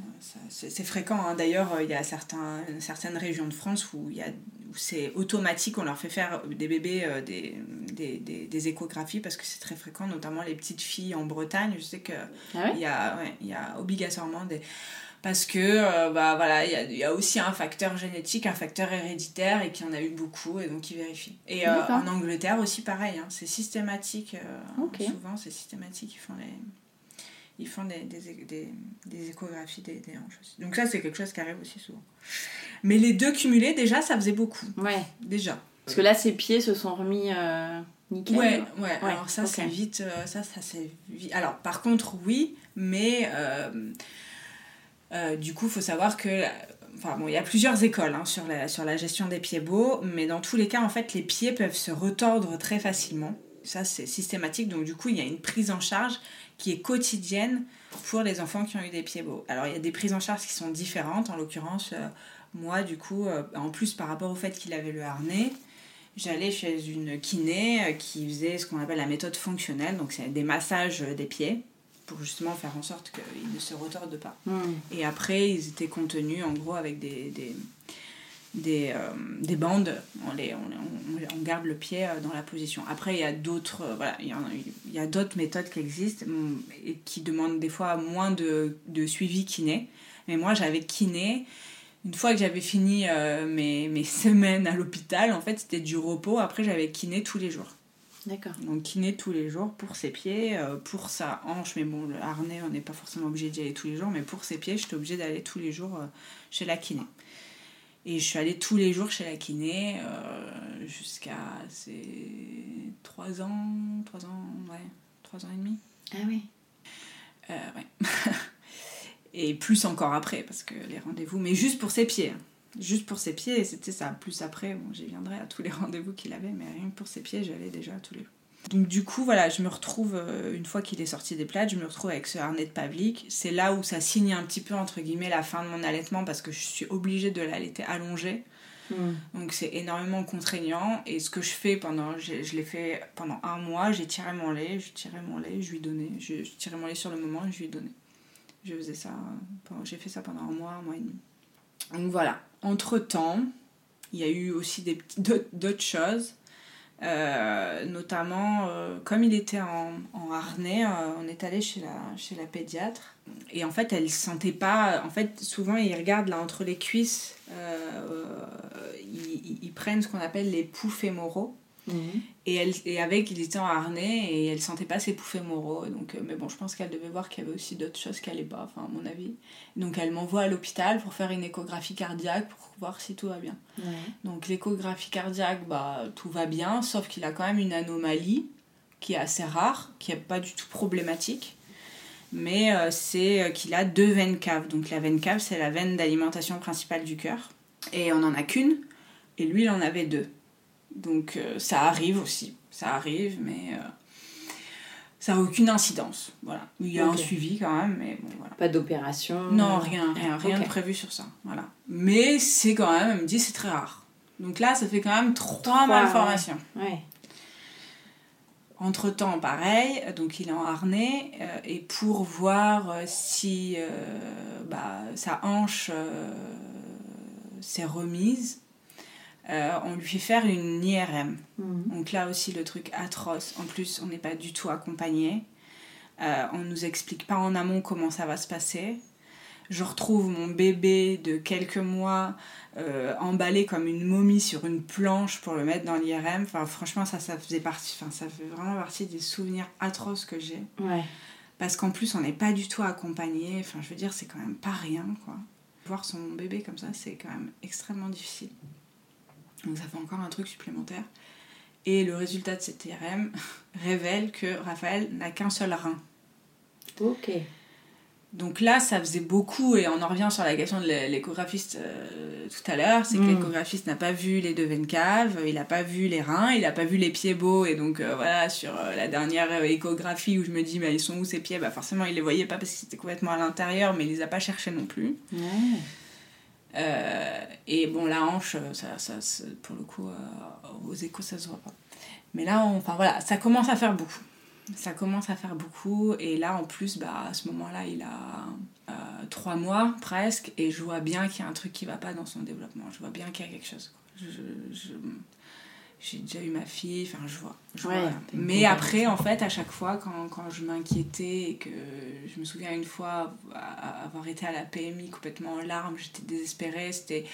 D: C'est fréquent. Hein. D'ailleurs, il y a certains, certaines régions de France où, il y a, c'est automatique. On leur fait faire des bébés euh, des, des, des, des, échographies parce que c'est très fréquent, notamment les petites filles en Bretagne. Je sais qu'il ah il y, a, ouais, y a obligatoirement des parce que euh, bah voilà il y, y a, aussi un facteur génétique un facteur héréditaire et qu'il y en a eu beaucoup et donc ils vérifient. Et euh, en Angleterre aussi pareil hein, c'est systématique euh, souvent c'est systématique ils font les ils font des, des, des, échographies des, des, hanches aussi. donc ça c'est quelque chose qui arrive aussi souvent. Mais les deux cumulés déjà ça faisait beaucoup.
C: Ouais.
D: Déjà.
C: Parce que là ses pieds se sont remis nickel.
D: Ouais, ouais, alors ça c'est vite ça ça c'est vite alors par contre oui mais euh, du coup, il faut savoir que enfin bon, il y a plusieurs écoles hein, sur, la, sur la gestion des pieds beaux, mais dans tous les cas, en fait, les pieds peuvent se retordre très facilement. Ça, c'est systématique. Donc, du coup, il y a une prise en charge qui est quotidienne pour les enfants qui ont eu des pieds beaux. Alors, il y a des prises en charge qui sont différentes. En l'occurrence, euh, moi, du coup, euh, en plus par rapport au fait qu'il avait le harnais, j'allais chez une kiné qui faisait ce qu'on appelle la méthode fonctionnelle. Donc, c'est des massages des pieds pour justement faire en sorte qu'ils ne se retordent pas. Et après, ils étaient contenus en gros avec des, des, des, euh, des bandes. On, les, on, on, garde le pied euh, dans la position. Après, il y a d'autres euh, voilà, il y, a, il y a d'autres méthodes qui existent hmm, et qui demandent des fois moins de, de suivi kiné. Mais moi, j'avais kiné. Une fois que j'avais fini mes, mes (laughs) semaines à l'hôpital, en fait, c'était du repos. Après, j'avais kiné tous les jours.
C: D'accord.
D: Donc kiné tous les jours pour ses pieds, euh, pour sa hanche, mais bon, le harnais, on n'est pas forcément obligé d'y aller tous les jours, mais pour ses pieds, j'étais obligée d'aller tous les jours euh, chez la kiné. Et je suis allée tous les jours chez la kiné euh, jusqu'à ces 3 ans, 3 ans, ouais, 3 ans et demi.
C: Ah oui.
D: ouais. (laughs) et plus encore après, parce que les rendez-vous, mais juste pour ses pieds. Juste pour ses pieds, c'était ça. Plus après, bon, j'y viendrai à tous les (laughs) rendez-vous qu'il avait, mais rien que pour ses pieds, j'allais déjà tous les jours. Donc du coup, voilà, je me retrouve, euh, une fois qu'il est sorti des plates, je me retrouve avec ce harnais de Pavlik. C'est là où ça signe un petit peu, entre guillemets, la fin de mon allaitement, parce que je suis obligée de l'allaiter allongé. Hmm. Donc c'est énormément contraignant. Et ce que je fais pendant, je, l'ai fait pendant un mois, j'ai tiré mon lait, je tirais mon lait, je lui donnais. Je, je tirais mon lait sur le moment et je lui donnais. Je faisais ça, j'ai fait ça pendant un mois, un mois et demi. Donc voilà, entre-temps, il y a eu aussi d'autres choses. Euh, notamment, euh, comme il était en, harnais, euh, on est allé chez la, chez la pédiatre. Et en fait, elle sentait pas. En fait, souvent, ils regardent là entre les cuisses, ils, ils, prennent ce qu'on appelle les poux fémoraux. Et, elle, et avec, il était en harnais et elle sentait pas ses pouffets moraux. Donc, euh, mais bon, je pense qu'elle devait voir qu'il y avait aussi d'autres choses qui allaient pas, enfin, à mon avis. Donc, elle m'envoie à l'hôpital pour faire une échographie cardiaque pour voir si tout va bien. Donc, l'échographie cardiaque, bah, tout va bien, sauf qu'il a quand même une anomalie qui est assez rare, qui n'est pas du tout problématique. Mais euh, c'est euh, qu'il a deux veines caves. Donc, la veine cave, c'est la veine d'alimentation principale du cœur. Et on n'en a qu'une, et lui, il en avait deux. Donc euh, ça arrive aussi, ça arrive, mais euh, ça n'a aucune incidence. Voilà. Il y a un suivi quand même, mais bon voilà.
E: Pas d'opération
D: Non, rien, rien, rien de prévu sur ça. Voilà. Mais c'est quand même, elle me dit, c'est très rare. Donc là, ça fait quand même trois, malformations. Ouais. Entre temps, pareil, donc il est en harnais, euh, et pour voir si bah, sa hanche s'est remise, euh, on lui fait faire une IRM. Mhm. Donc là aussi, le truc atroce. En plus, on n'est pas du tout accompagné. Euh, on nous explique pas en amont comment ça va se passer. Je retrouve mon bébé de quelques mois euh, emballé comme une momie sur une planche pour le mettre dans l'IRM. Enfin, franchement, ça, ça faisait partie, enfin, ça fait vraiment partie des souvenirs atroces que j'ai. Parce qu'en plus, on n'est pas du tout accompagné. Enfin, je veux dire, c'est quand même pas rien, quoi. Voir son bébé comme ça, c'est quand même extrêmement difficile. Donc ça fait encore un truc supplémentaire. Et le résultat de cette IRM (laughs) révèle que Raphaël n'a qu'un seul rein.
E: Ok.
D: Donc là, ça faisait beaucoup, et on en revient sur la question de l'échographiste euh, tout à l'heure, c'est que hmm. l'échographiste n'a pas vu les deux veines caves, il n'a pas vu les reins, il n'a pas vu les pieds beaux, et donc euh, voilà, sur euh, la dernière échographie où je me dis, mais ils sont où ces pieds? Bah forcément, il les voyait pas parce qu'ils étaient complètement à l'intérieur, mais il les a pas cherchés non plus. Euh, et bon, la hanche, ça, ça, pour le coup, euh, aux échos, ça se voit pas. Mais là, voilà, ça commence à faire beaucoup. Ça commence à faire beaucoup. Et là, en plus, bah, à ce moment-là, il a euh, trois mois presque. Et je vois bien qu'il y a un truc qui va pas dans son développement. Je vois bien qu'il y a quelque chose. Je, j'ai déjà eu ma fille, enfin je vois. Mais après, en fait, à chaque fois, quand, quand je m'inquiétais et que je me souviens une fois avoir été à la PMI complètement en larmes, j'étais désespérée, c'était...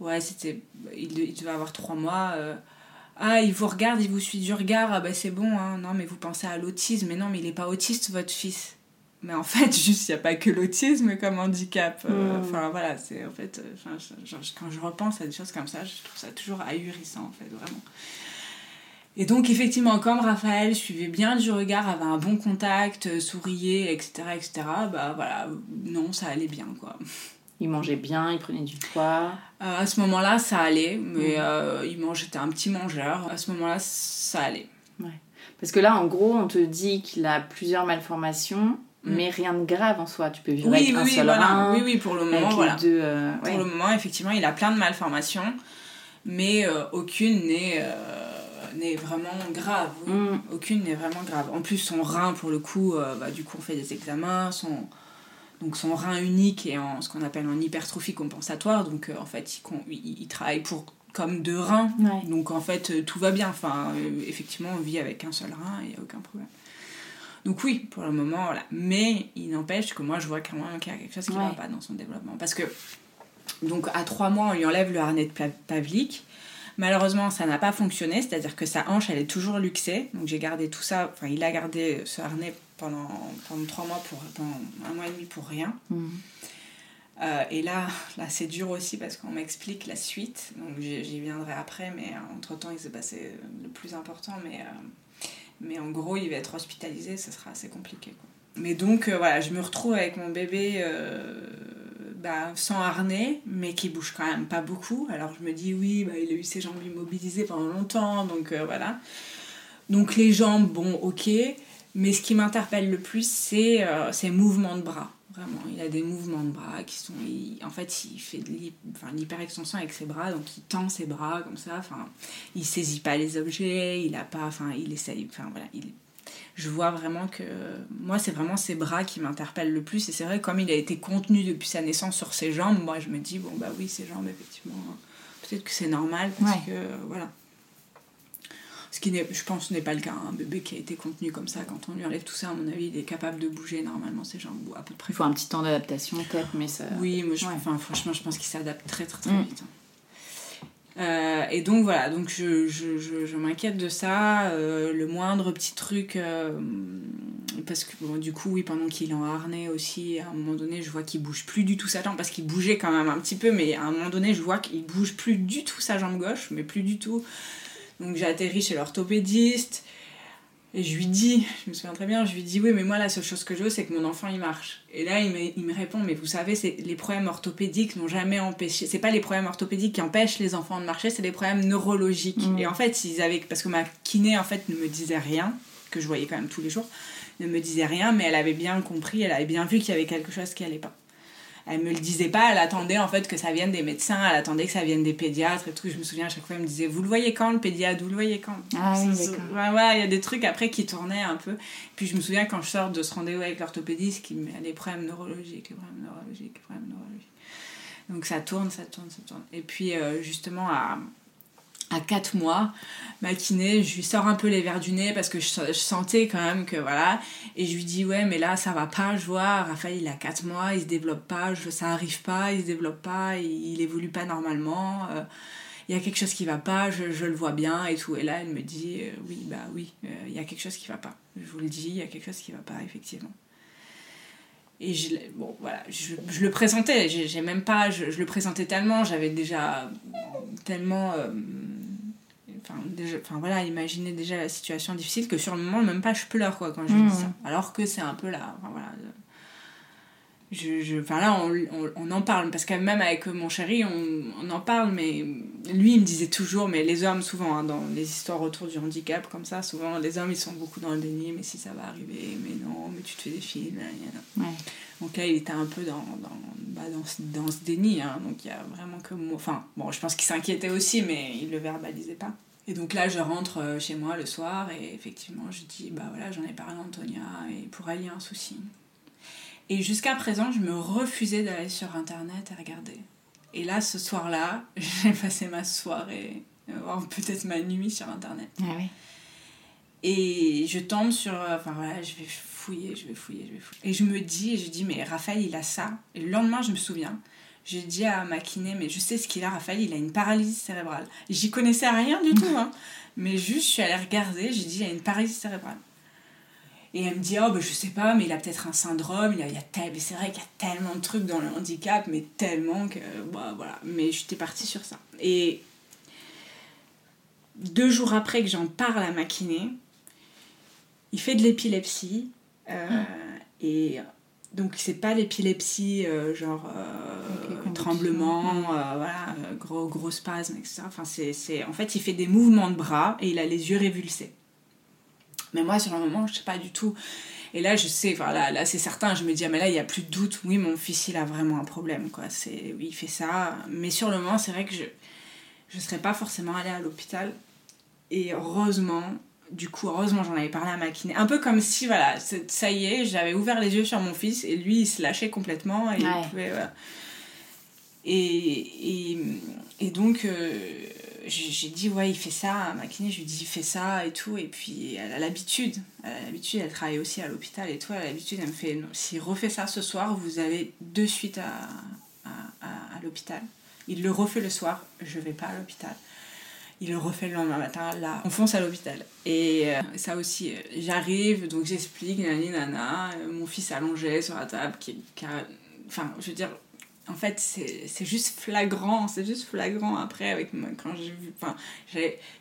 D: Ouais, c'était... Il, devait avoir trois mois. Euh, ah, il vous regarde, il vous suit du regard, ah bah c'est bon, hein. non mais vous pensez à l'autisme, mais non mais il est pas autiste votre fils. Mais en fait, (laughs) juste, il n'y a pas que l'autisme comme handicap. Euh, mm. Enfin, voilà, c'est en fait, euh, quand je repense à des choses comme ça, je trouve ça toujours ahurissant, en fait, vraiment. Et donc, effectivement, comme Raphaël suivait bien du regard, avait un bon contact, euh, souriait, etc., etc., bah voilà, non, ça allait bien, quoi.
E: Il mangeait bien, il prenait du poids
D: À ce moment-là, ça allait, mais mm. il mangeait, un petit mangeur. À ce moment-là, ça allait.
E: Ouais. Parce que là, en gros, on te dit qu'il a plusieurs malformations. Mais rien de grave en soi. Tu peux vivre avec un seul
D: rein. Oui, oui, pour le moment, voilà. Euh, pour le moment, effectivement, il a plein de malformations, mais euh, aucune n'est euh, n'est vraiment grave. Mm. Aucune n'est vraiment grave. En plus, son rein, pour le coup, bah, du coup, on fait des examens. Son, donc, son rein unique est en ce qu'on appelle en hypertrophie compensatoire. Donc, en fait, il, il, travaille pour comme deux reins. Donc, en fait, tout va bien. Enfin, effectivement, on vit avec un seul rein, il n'y a aucun problème. Donc oui, pour le moment, voilà. Mais il n'empêche que moi, je vois quand même qu'il y a quelque chose qui ne va pas dans son développement. Parce que, donc à trois mois, on lui enlève le harnais de Pavlik. Malheureusement, ça n'a pas fonctionné, c'est-à-dire que sa hanche, elle est toujours luxée. Donc j'ai gardé tout ça, enfin, il a gardé ce harnais pendant, pendant trois mois, pour, pendant un mois et demi pour rien. Mhm. Euh, et là, là c'est dur aussi parce qu'on m'explique la suite. Donc j'y viendrai après, mais entre-temps, il s'est passé le plus important. Mais euh, mais en gros, il va être hospitalisé, ça sera assez compliqué. Mais donc, euh, voilà, je me retrouve avec mon bébé euh, bah, sans harnais, mais qui bouge quand même pas beaucoup. Alors je me dis, oui, bah, il a eu ses jambes immobilisées pendant longtemps, donc euh, voilà. Donc les jambes, bon, ok. Mais ce qui m'interpelle le plus, c'est ses mouvements de bras. Vraiment, il a des mouvements de bras qui sont. en fait, il fait de l'hyperextension avec ses bras, donc il tend ses bras comme ça. Enfin, il saisit pas les objets, il a pas. Enfin, il essaye. Enfin, voilà. Il, je vois vraiment que. Moi, c'est vraiment ses bras qui m'interpellent le plus. Et c'est vrai, comme il a été contenu depuis sa naissance sur ses jambes, moi, je me dis, bon, bah oui, ses jambes, effectivement, peut-être que c'est normal parce que. Voilà. Ce qui, je pense, n'est pas le cas. Un bébé qui a été contenu comme ça, quand on lui enlève tout ça, à mon avis, il est capable de bouger normalement ses jambes, à peu près.
E: Il faut un petit temps d'adaptation, peut-être, mais ça.
D: Oui, moi, je, enfin, franchement, je pense qu'il s'adapte très, très, très mm. vite. Euh, et donc voilà, donc je, je, je, je m'inquiète de ça, euh, le moindre petit truc, euh, parce que bon, du coup, oui, pendant qu'il est en harnais aussi, à un moment donné, je vois qu'il bouge plus du tout sa jambe, parce qu'il bougeait quand même un petit peu, mais à un moment donné, je vois qu'il bouge plus du tout sa jambe gauche, mais plus du tout. Donc j'ai atterri chez l'orthopédiste, et je lui dis, je me souviens très bien, je lui dis oui, mais moi la seule chose que je veux, c'est que mon enfant il marche. Et là il me, il me répond, mais vous savez, c'est les problèmes orthopédiques n'ont jamais empêché. C'est pas les problèmes orthopédiques qui empêchent les enfants de marcher, c'est les problèmes neurologiques.
E: Mm.
D: Et en fait, s'ils avaient, parce que ma kiné en fait ne me disait rien, que je voyais quand même tous les jours, ne me disait rien, mais elle avait bien compris, elle avait bien vu qu'il y avait quelque chose qui allait pas. Elle me le disait pas, elle attendait en fait que ça vienne des médecins, elle attendait que ça vienne des pédiatres et tout. Je me souviens à chaque fois, elle me disait Vous le voyez quand le pédiatre? Vous le voyez quand?
E: Ah oui, d'accord.
D: Ouais, ouais, il y a des trucs après qui tournaient un peu. Puis je me souviens quand je sors de ce rendez-vous avec l'orthopédiste, qui me met les problèmes neurologiques, les problèmes neurologiques, les problèmes neurologiques. Donc ça tourne, ça tourne, ça tourne. Et puis euh, justement à. À 4 mois, ma kiné, je lui sors un peu les verres du nez parce que je, sentais quand même que voilà. Et je lui dis, ouais, mais là, ça va pas, je vois. Raphaël, il a 4 mois, il se développe pas, ça arrive pas, il se développe pas, il, évolue pas normalement. euh, il y a quelque chose qui va pas, je, le vois bien et tout. Et là, elle me dit, euh, oui, bah oui, euh, il y a quelque chose qui va pas. Je vous le dis, il y a quelque chose qui va pas, effectivement. Et je, bon, voilà, je, je le présentais, j'ai même pas, je, le présentais tellement, j'avais déjà tellement. Déjà, enfin voilà, imaginez déjà la situation difficile que sur le moment, même pas je pleure quoi quand je
E: Mhm.
D: dis ça. Alors que c'est un peu là, enfin voilà. Je, là, on, on, on en parle parce que même avec mon chéri, on, on en parle, mais lui, il me disait toujours, mais les hommes, souvent, hein, dans les histoires autour du handicap, comme ça, souvent, les hommes, ils sont beaucoup dans le déni, mais si ça va arriver, mais non, mais tu te fais des films.
E: Ouais.
D: Donc là, il était un peu dans, dans, bah, dans, ce, dans ce déni, hein, donc il y a vraiment que moi. Enfin, bon, je pense qu'il s'inquiétait aussi, mais il le verbalisait pas. Et donc là, je rentre euh, chez moi le soir et effectivement, je dis, bah voilà, j'en ai parlé à Antonia et pour elle, il y a un souci. Et jusqu'à présent, je me refusais d'aller sur internet et regarder. Et là, ce soir-là, (laughs) j'ai passé ma soirée, euh, voire peut-être ma nuit sur internet.
E: Ah oui.
D: Et je tombe sur. euh, Enfin voilà, je vais fouiller, je vais fouiller, je vais fouiller. Et je me dis, je dis, mais Raphaël, il a ça. Et le lendemain, je me souviens, j'ai dit à ma kiné, mais je sais ce qu'il a, Raphaël, il a une paralysie cérébrale. J'y connaissais rien du tout, hein. Mais juste, je suis allée regarder, j'ai dit, il a une paralysie cérébrale. Et elle me dit, oh, bah, je sais pas, mais il a peut-être un syndrome, il a, il a tel... mais c'est vrai qu'il y a tellement de trucs dans le handicap, mais tellement que, bah, voilà. Mais j'étais partie sur ça. Et deux jours après que j'en parle à ma kiné, il fait de l'épilepsie. euh, Et donc, c'est pas l'épilepsie, euh, genre euh, tremblement, euh, voilà, euh, gros, gros spasme, etc. Enfin, c'est, c'est- En fait, il fait des mouvements de bras et il a les yeux révulsés. Mais moi, sur le moment, je sais pas du tout. Et là, je sais, enfin, là, là, c'est certain, je me dis, ah, mais là, il n'y a plus de doute. Oui, mon fils, il a vraiment un problème, quoi. C'est, oui, il fait ça. Mais sur le moment, c'est vrai que je je serais pas forcément allée à l'hôpital. Et heureusement, du coup, heureusement, j'en avais parlé à ma kiné. Un peu comme si, voilà, ça y est, j'avais ouvert les yeux sur mon fils et lui, il se lâchait complètement. Et, il pouvait, voilà. et, et, et donc, euh, j'ai dit, ouais, il fait ça. À ma kiné, je lui dis, il fait ça et tout. Et puis, elle a l'habitude. Elle a l'habitude, elle travaille aussi à l'hôpital et tout. Elle a l'habitude, elle me fait, s'il refait ça ce soir, vous allez de suite à, à, à- à l'hôpital. Il le refait le soir, je vais pas à l'hôpital. Il le refait le lendemain matin, là, on fonce à l'hôpital. Et euh, ça aussi, euh, j'arrive, donc j'explique, nani, nana, euh, mon fils allongé sur la table, qui, a- Enfin, je veux dire, en fait, c'est juste flagrant, c'est juste flagrant après, avec ma- quand j'ai vu... Enfin,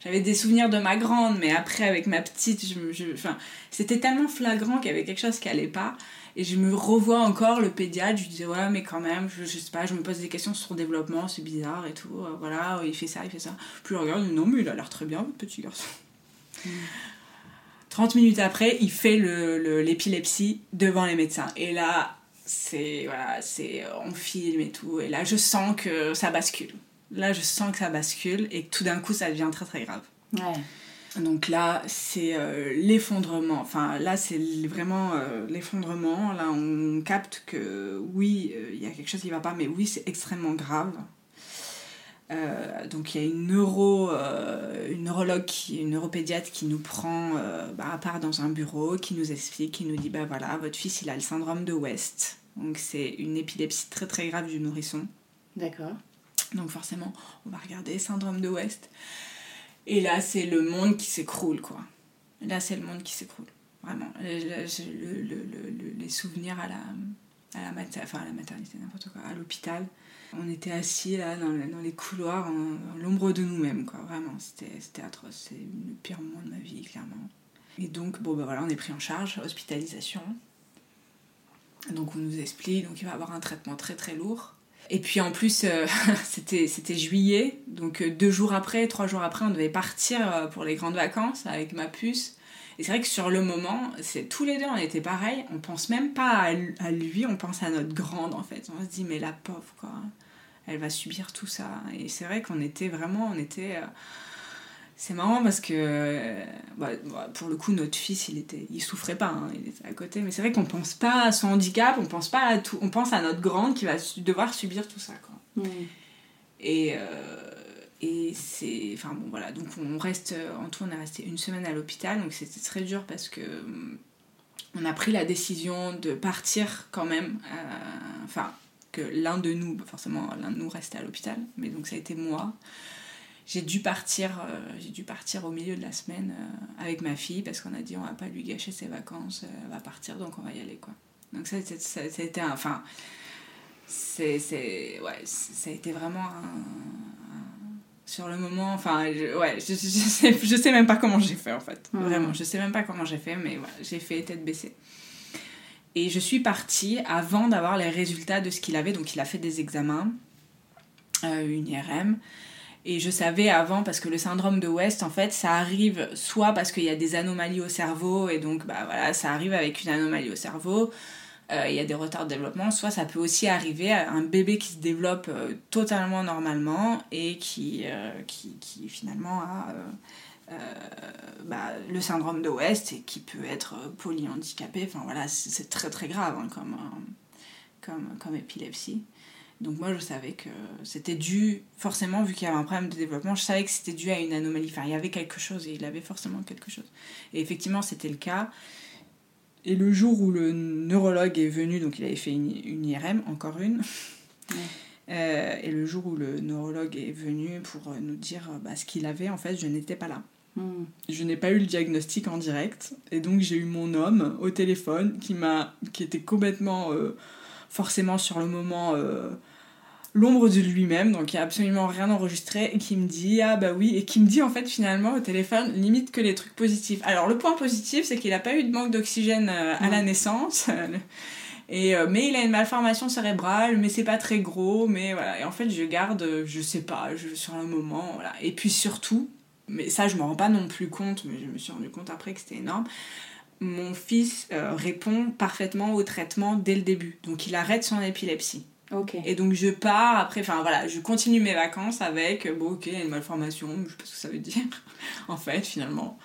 D: j'avais des souvenirs de ma grande, mais après, avec ma petite, je- enfin, c'était tellement flagrant qu'il y avait quelque chose qui allait pas. Et je me revois encore le pédiatre, je lui disais ouais mais quand même, je, je sais pas, je me pose des questions sur son développement, c'est bizarre et tout, euh, voilà, il fait ça, il fait ça. Puis je regarde, non mais il a l'air très bien votre petit garçon. 30 minutes après, il fait le- le- l'épilepsie devant les médecins. Et là, c'est voilà, c'est on filme et tout. Et là, je sens que ça bascule. Là, je sens que ça bascule et que tout d'un coup, ça devient très très grave.
E: Ouais.
D: Donc là, c'est euh, l'effondrement. Enfin, là, c'est vraiment euh, l'effondrement. Là, on capte que oui, euh, il y a quelque chose qui va pas, mais oui, c'est extrêmement grave. Donc il y a une neuro, une neurologue, qui, une neuropédiatre qui nous prend bah, à part dans un bureau, qui nous explique, qui nous dit bah voilà, votre fils il a le syndrome de West. Donc c'est une épilepsie très très grave du nourrisson.
E: D'accord.
D: Donc forcément, on va regarder syndrome de West. Et là, c'est le monde qui s'écroule, quoi. Là, c'est le monde qui s'écroule. Vraiment. Le- le- le- le- les souvenirs à la, à la, enfin, à la maternité, n'importe quoi, à l'hôpital. On était assis là dans, le- dans les couloirs, en, l'ombre de nous-mêmes, quoi. Vraiment, c'était c'était atroce. C'est le pire moment de ma vie, clairement. Et donc, bon, ben voilà, on est pris en charge, hospitalisation. Donc, on nous explique, donc il va avoir un traitement très très lourd. Et puis en plus, euh, (laughs) c'était juillet, donc euh, deux jours après, trois jours après, on devait partir euh, pour les grandes vacances avec ma puce. Et c'est vrai que sur le moment, tous les deux, on était pareil. On pense même pas à, lui, on pense à notre grande en fait. On se dit mais la pauvre quoi, elle va subir tout ça. Et c'est vrai qu'on était vraiment, on était. C'est marrant parce que euh, bah, bah, pour le coup notre fils il était il souffrait pas hein, il était à côté. Mais c'est vrai qu'on pense pas à son handicap on pense pas à tout on pense à notre grande qui va devoir subir tout ça quoi. Et euh, et c'est enfin bon voilà. Donc on reste en tout on est resté une semaine à l'hôpital. Donc c'était très dur parce que hum, on a pris la décision de partir quand même euh, enfin que l'un de nous bah, forcément l'un de nous restait à l'hôpital. Mais donc ça a été moi j'ai dû partir euh, j'ai dû partir au milieu de la semaine euh, avec ma fille parce qu'on a dit on va pas lui gâcher ses vacances euh, elle va partir donc on va y aller quoi. Donc ça c'était- enfin c'est ouais ça a été vraiment un, un- sur le moment enfin je, ouais je, sais, je sais même pas comment j'ai fait en fait. Vraiment je sais même pas comment j'ai fait mais voilà j'ai fait tête baissée. Et je suis partie avant d'avoir les résultats de ce qu'il avait. Donc il a fait des examens euh, une IRM et je savais avant, parce que le syndrome de West, en fait, ça arrive soit parce qu'il y a des anomalies au cerveau, et donc, bah voilà, ça arrive avec une anomalie au cerveau, euh, il y a des retards de développement, soit ça peut aussi arriver à un bébé qui se développe euh, totalement normalement et qui, euh, qui, finalement a bah, le syndrome de West et qui peut être polyhandicapé. Enfin voilà, c'est très très grave hein, comme, comme, comme épilepsie. Donc moi je savais que c'était dû, forcément vu qu'il y avait un problème de développement, je savais que c'était dû à une anomalie. Enfin il y avait quelque chose et il avait forcément quelque chose. Et effectivement c'était le cas. Et le jour où le neurologue est venu, donc il avait fait une, une IRM, encore une. (laughs) Euh, et le jour où le neurologue est venu pour nous dire euh, bah, ce qu'il avait, en fait, je n'étais pas là.
E: Hmm.
D: Je n'ai pas eu le diagnostic en direct. Et donc j'ai eu mon homme au téléphone qui m'a qui était complètement euh, forcément sur le moment euh, l'ombre de lui-même, donc il n'y a absolument rien enregistré, et qui me dit ah bah oui, et qui me dit en fait finalement au téléphone limite que les trucs positifs. Alors le point positif c'est qu'il n'a pas eu de manque d'oxygène euh, à la naissance. (laughs) Et, euh, mais il a une malformation cérébrale, mais c'est pas très gros, mais voilà. Et en fait, je garde, je sais pas, je, sur le moment, voilà. Et puis surtout, mais ça, je me rends pas non plus compte, mais je me suis rendu compte après que c'était énorme. Mon fils euh, répond parfaitement au traitement dès le début, donc il arrête son épilepsie. Et donc je pars après, enfin voilà, je continue mes vacances avec, bon ok, il y a une malformation, je sais pas ce que ça veut dire, (laughs) en fait, finalement.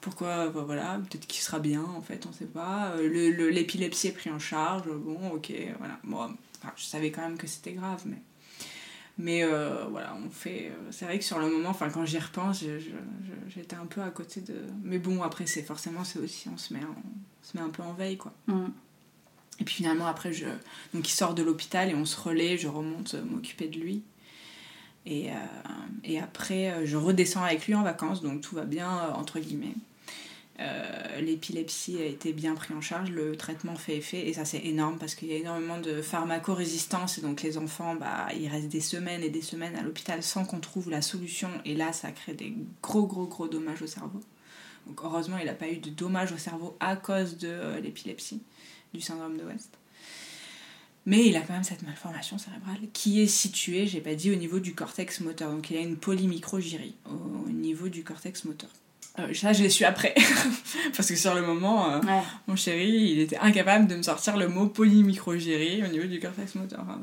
D: Pourquoi, bah, voilà, peut-être qu'il sera bien, en fait, on sait pas. Euh, le- le- L'épilepsie est pris en charge, bon ok, voilà. Bon, enfin, je savais quand même que c'était grave, mais... Mais euh, voilà, on fait... euh, c'est vrai que sur le moment, enfin quand j'y repense, j'étais un peu à côté de... Mais bon, après, c'est forcément, c'est aussi, on se, met, en- on se met un peu en veille, quoi.
E: Hmm.
D: Et puis finalement, après, je... donc il sort de l'hôpital et on se relaie, je remonte euh, m'occuper de lui. Et, euh, et après, je redescends avec lui en vacances, donc tout va bien, entre guillemets. Euh, L'épilepsie a été bien pris en charge, le traitement fait effet, et ça c'est énorme parce qu'il y a énormément de pharmacorésistance, et donc les enfants, bah, ils restent des semaines et des semaines à l'hôpital sans qu'on trouve la solution, et là ça crée des gros gros gros dommages au cerveau. Donc heureusement, il n'a pas eu de dommages au cerveau à cause de euh, l'épilepsie, du syndrome de West. Mais il a quand même cette malformation cérébrale qui est située, j'ai pas dit, au niveau du cortex moteur. Donc il a une polymicrogyrie au niveau du cortex moteur. Euh, ça, je l'ai su après. (laughs) Parce que sur le moment, euh,
E: Ouais.
D: mon chéri, il était incapable de me sortir le mot polymicrogyrie au niveau du cortex moteur. Enfin,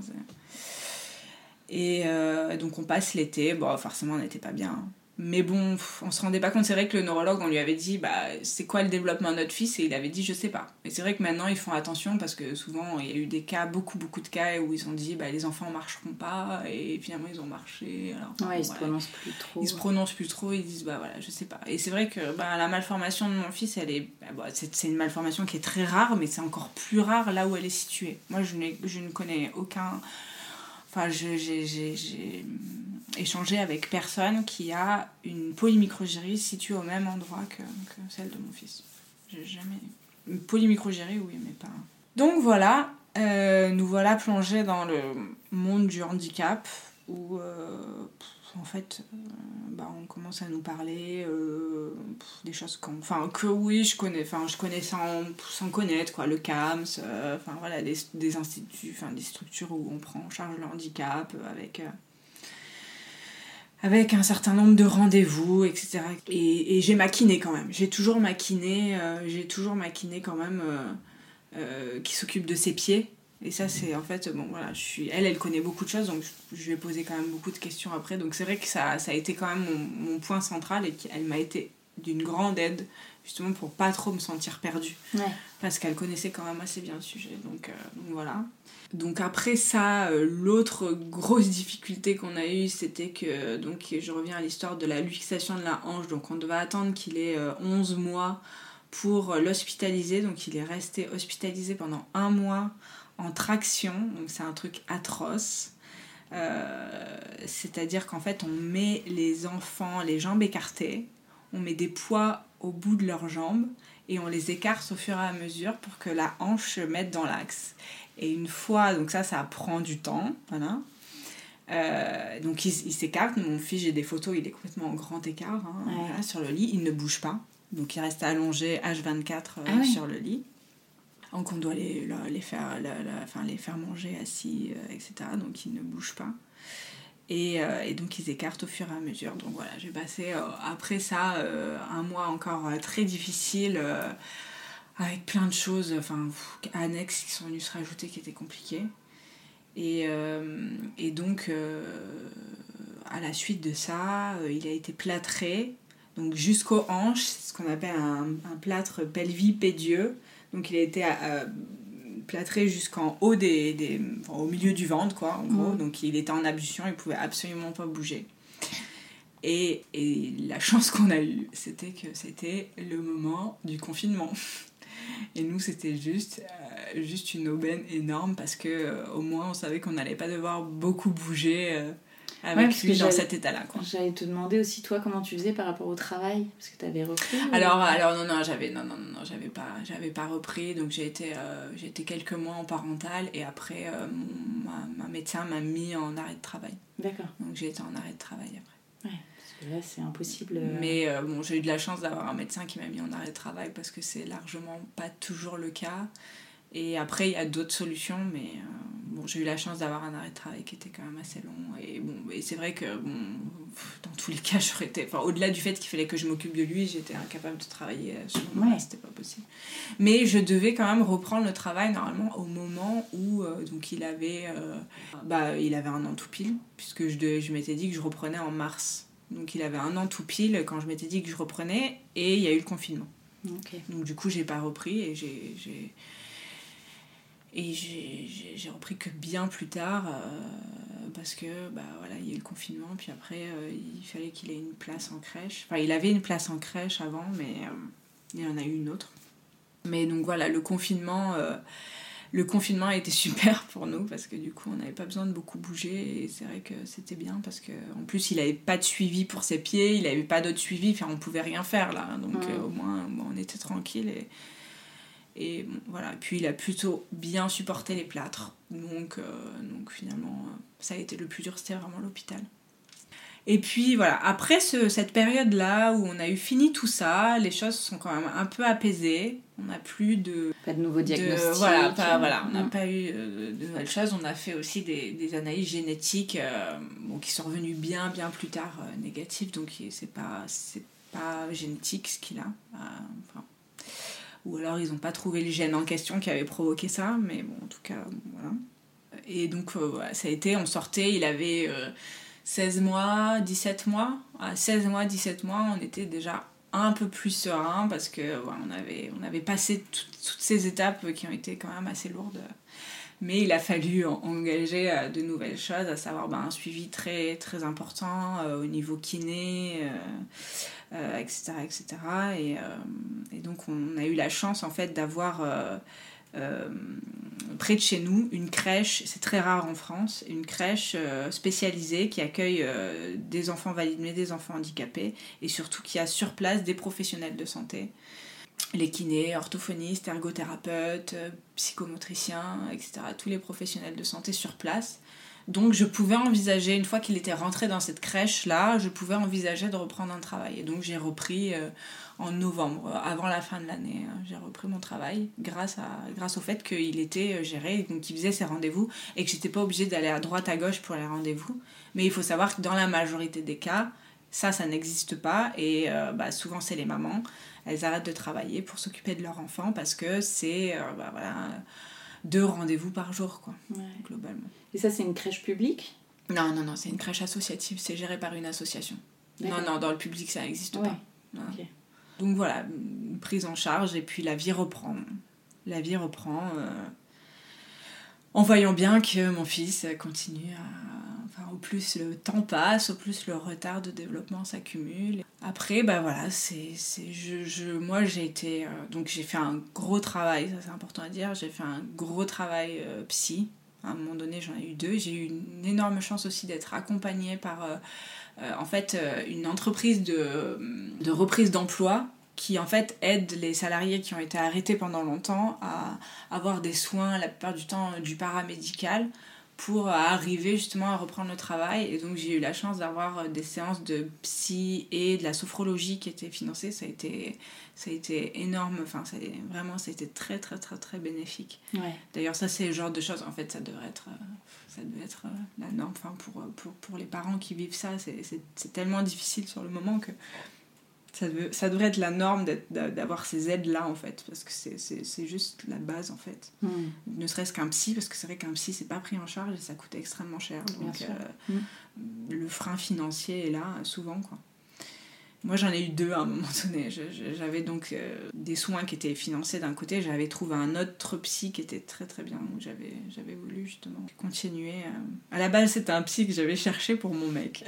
D: et euh, donc on passe l'été. Bon, forcément, on n'était pas bien. hein. Mais bon, on se rendait pas compte. C'est vrai que le neurologue, on lui avait dit, bah, c'est quoi le développement de notre fils? Et il avait dit, je sais pas. Et c'est vrai que maintenant, ils font attention parce que souvent, il y a eu des cas, beaucoup, beaucoup de cas où ils ont dit, bah, les enfants marcheront pas. Et finalement, ils ont marché. Alors, enfin,
E: Ouais,
D: bon,
E: ils se
D: voilà.
E: prononcent plus trop.
D: Ils se prononcent plus trop, ils disent bah voilà, je sais pas. Et c'est vrai que bah, la malformation de mon fils, elle est, bah, bah, c'est, une malformation qui est très rare, mais c'est encore plus rare là où elle est située. Moi, je, je ne connais aucun. enfin, je- j'ai échangé avec personne qui a une polymicrogérie située au même endroit que, celle de mon fils. J'ai jamais. Une polymicrogérie, oui, mais pas. Donc voilà, euh, nous voilà plongés dans le monde du handicap où, euh, en fait, euh, bah, on commence à nous parler des choses qu'on. Enfin, que oui, je connais, enfin, je connais sans, sans connaître, quoi, le CAMS, enfin voilà, des, des instituts, enfin, des structures où on prend en charge le handicap avec. Avec un certain nombre de rendez-vous, etc. Et, j'ai maquiné quand même. J'ai toujours maquiné, euh, j'ai toujours maquiné quand même euh, euh, qui s'occupe de ses pieds. Et ça, c'est en fait, bon voilà, je suis, elle, elle connaît beaucoup de choses, donc je, lui ai posé quand même beaucoup de questions après. Donc c'est vrai que ça, ça a été quand même mon point central et qu'elle m'a été d'une grande aide, justement pour pas trop me sentir perdue
E: Ouais.
D: parce qu'elle connaissait quand même assez bien le sujet. Donc, euh, donc voilà. Donc après ça, euh, l'autre grosse difficulté qu'on a eue, c'était que, donc je reviens à l'histoire de la luxation de la hanche, donc on devait attendre qu'il ait euh, 11 mois pour euh, l'hospitaliser, donc il est resté hospitalisé pendant un mois en traction, donc c'est un truc atroce. C'est-à-dire qu'en fait on met les enfants les jambes écartées, on met des poids au bout de leurs jambes et on les écarte au fur et à mesure pour que la hanche se mette dans l'axe. Et une fois, donc ça, ça prend du temps, voilà. Euh, donc il, il s'écarte, mon fils, j'ai des photos, il est complètement en grand écart hein,
E: Ouais.
D: voilà, sur le lit, il ne bouge pas. Donc il reste allongé H24 euh,
E: Ah
D: sur le lit. Donc on doit les, les, faire, enfin, les faire manger assis, euh, etc. Donc ils ne bougent pas. Et, euh, et donc ils écartent au fur et à mesure. Donc voilà, j'ai passé euh, après ça euh, un mois encore très difficile, avec plein de choses enfin, annexes qui sont venues se rajouter qui étaient compliquées. Et, donc, à la suite de ça, il a été plâtré, donc jusqu'aux hanches, c'est ce qu'on appelle un, un plâtre pelvipédieux. Donc il a été plâtré jusqu'en haut des, des enfin, au milieu du ventre quoi en gros.
E: Mhm.
D: donc il était en ablution il pouvait absolument pas bouger. Et, et la chance qu'on a eue c'était que c'était le moment du confinement. (laughs) Et nous c'était juste euh, juste une aubaine énorme parce que euh, au moins on savait qu'on n'allait pas devoir beaucoup bouger
E: Ouais,
D: lui dans cet
E: J'allais te demander aussi, toi, comment tu faisais par rapport au travail Parce que tu avais repris ou-
D: Alors, alors non, non, j'avais, non, non, non, j'avais pas, pas repris. Donc j'ai été, euh, j'ai été quelques mois en parental et après, euh, mon- ma, ma médecin m'a mis en arrêt de travail.
E: D'accord.
D: Donc j'ai été en arrêt de travail après.
E: Ouais, parce que là, c'est impossible. euh,
D: Mais euh, bon, j'ai eu de la chance d'avoir un médecin qui m'a mis en arrêt de travail parce que c'est largement pas toujours le cas. Et après, il y a d'autres solutions, mais euh, bon, j'ai eu la chance d'avoir un arrêt de travail qui était quand même assez long. Et bon, et c'est vrai que bon, dans tous les (laughs) cas, j'aurais été. Enfin, au-delà du fait qu'il fallait que je m'occupe de lui, j'étais incapable de travailler à ce moment-là,
E: Ouais.
D: c'était pas possible. Mais je devais quand même reprendre le travail normalement au moment où euh, donc il avait, euh, bah, il avait un an tout pile, puisque je, devais- je m'étais dit que je reprenais en mars. Donc il avait un an tout pile quand je m'étais dit que je reprenais, et il y a eu le confinement. Donc du coup, j'ai pas repris et j'ai- et j'ai repris que bien plus tard euh, parce que bah voilà, il y a eu le confinement puis après euh, il fallait qu'il ait une place en crèche. Enfin, il avait une place en crèche avant mais euh, il en a eu une autre. Mais donc voilà, le confinement euh, le confinement a été (laughs) super pour nous parce que du coup on n'avait pas besoin de beaucoup bouger et c'est vrai que c'était bien parce que en plus il avait pas de suivi pour ses pieds, il avait pas d'autre suivi, enfin on pouvait rien faire là donc
E: Ouais.
D: au moins on était tranquille et et bon, voilà, puis il a plutôt bien supporté les plâtres. Donc, euh, donc finalement, euh, ça a été le plus dur, c'était vraiment l'hôpital. Et puis voilà, après ce- cette période-là où on a eu fini tout ça, les choses sont quand même un peu apaisées. On n'a plus de,
E: Pas de nouveaux
D: de-
E: diagnostics.
D: voilà, pas-
E: euh,
D: voilà, on n'a pas eu de nouvelles choses. On a fait aussi des, des analyses génétiques euh, bon, qui sont revenues bien, bien plus tard euh, négatives. Donc c'est pas, pas génétique ce qu'il a. Enfin, ou alors ils n'ont pas trouvé le gène en question qui avait provoqué ça. Mais bon, en tout cas, voilà. Et donc euh, ça a été, on sortait, il avait euh, 16 mois, 17 mois. À 16 mois, 17 mois, on était déjà un peu plus serein parce que on, avait, on avait passé tout- toutes ces étapes qui ont été quand même assez lourdes. Mais il a fallu en- engager euh, de nouvelles choses, à savoir ben, un suivi très, très important euh, au niveau kiné, euh, euh, etc. etc. Et, euh, et donc on a eu la chance en fait d'avoir euh, près de chez nous une crèche, c'est très rare en France, une crèche spécialisée qui accueille des enfants valides mais des enfants handicapés et surtout qui a sur place des professionnels de santé, les kinés, orthophonistes, ergothérapeutes, psychomotriciens, etc. Tous les professionnels de santé sur place. Donc je pouvais envisager, une fois qu'il était rentré dans cette crèche-là, je pouvais envisager de reprendre un travail. Et donc j'ai repris euh, en novembre, euh, avant la fin de l'année. hein. J'ai repris mon travail grâce, à, grâce au fait qu'il était euh, géré, donc qu'il faisait ses rendez-vous et que j'étais pas obligée d'aller à droite à gauche pour les rendez-vous. Mais il faut savoir que dans la majorité des cas, ça, ça n'existe pas. Et euh, bah, souvent, c'est les mamans. Elles arrêtent de travailler pour s'occuper de leur enfant parce que c'est euh, bah, voilà, deux rendez-vous par jour, quoi,
E: Ouais.
D: globalement.
E: Et ça, c'est une crèche publique
D: Non, non, non, c'est une crèche associative, c'est géré par une association. Non, non, dans le public, ça n'existe
E: Ouais.
D: pas. Donc voilà, prise en charge, et puis la vie reprend. La vie reprend euh, en voyant bien que mon fils continue à. Enfin, au plus le temps passe, au plus le retard de développement s'accumule. Après, bah voilà, c'est. c'est- Je, je, moi, j'ai été. euh, donc, j'ai fait un gros travail, ça c'est important à dire. J'ai fait un gros travail euh, psy. À un moment donné, j'en ai eu deux. J'ai eu une énorme chance aussi d'être accompagnée par. euh, euh, en fait, euh, une entreprise de, de reprise d'emploi qui en fait aide les salariés qui ont été arrêtés pendant longtemps à avoir des soins, la plupart du temps du paramédical, pour arriver justement à reprendre le travail. Et donc j'ai eu la chance d'avoir des séances de psy et de la sophrologie qui étaient financées. Ça a été, ça a été énorme, enfin ça vraiment ça a été très très très très bénéfique.
E: Ouais.
D: D'ailleurs, ça, c'est le genre de choses, en fait, ça devrait être, euh, ça devait être euh, la norme. Enfin, pour, euh, pour, pour les parents qui vivent ça, c'est tellement difficile sur le moment que ça, devait- ça devrait être la norme d'avoir ces aides-là, en fait, parce que c'est- juste la base, en fait.
E: Hmm.
D: Ne serait-ce qu'un psy, parce que c'est vrai qu'un psy, c'est pas pris en charge et ça coûte extrêmement cher. Donc, euh, le frein financier est là, euh, souvent, quoi. Moi, j'en ai eu deux à un moment donné. J'avais donc euh, des soins qui étaient financés d'un côté. J'avais trouvé un autre psy qui était très très bien. où J'avais voulu justement continuer. euh. À la base, c'était un psy que j'avais cherché pour mon mec.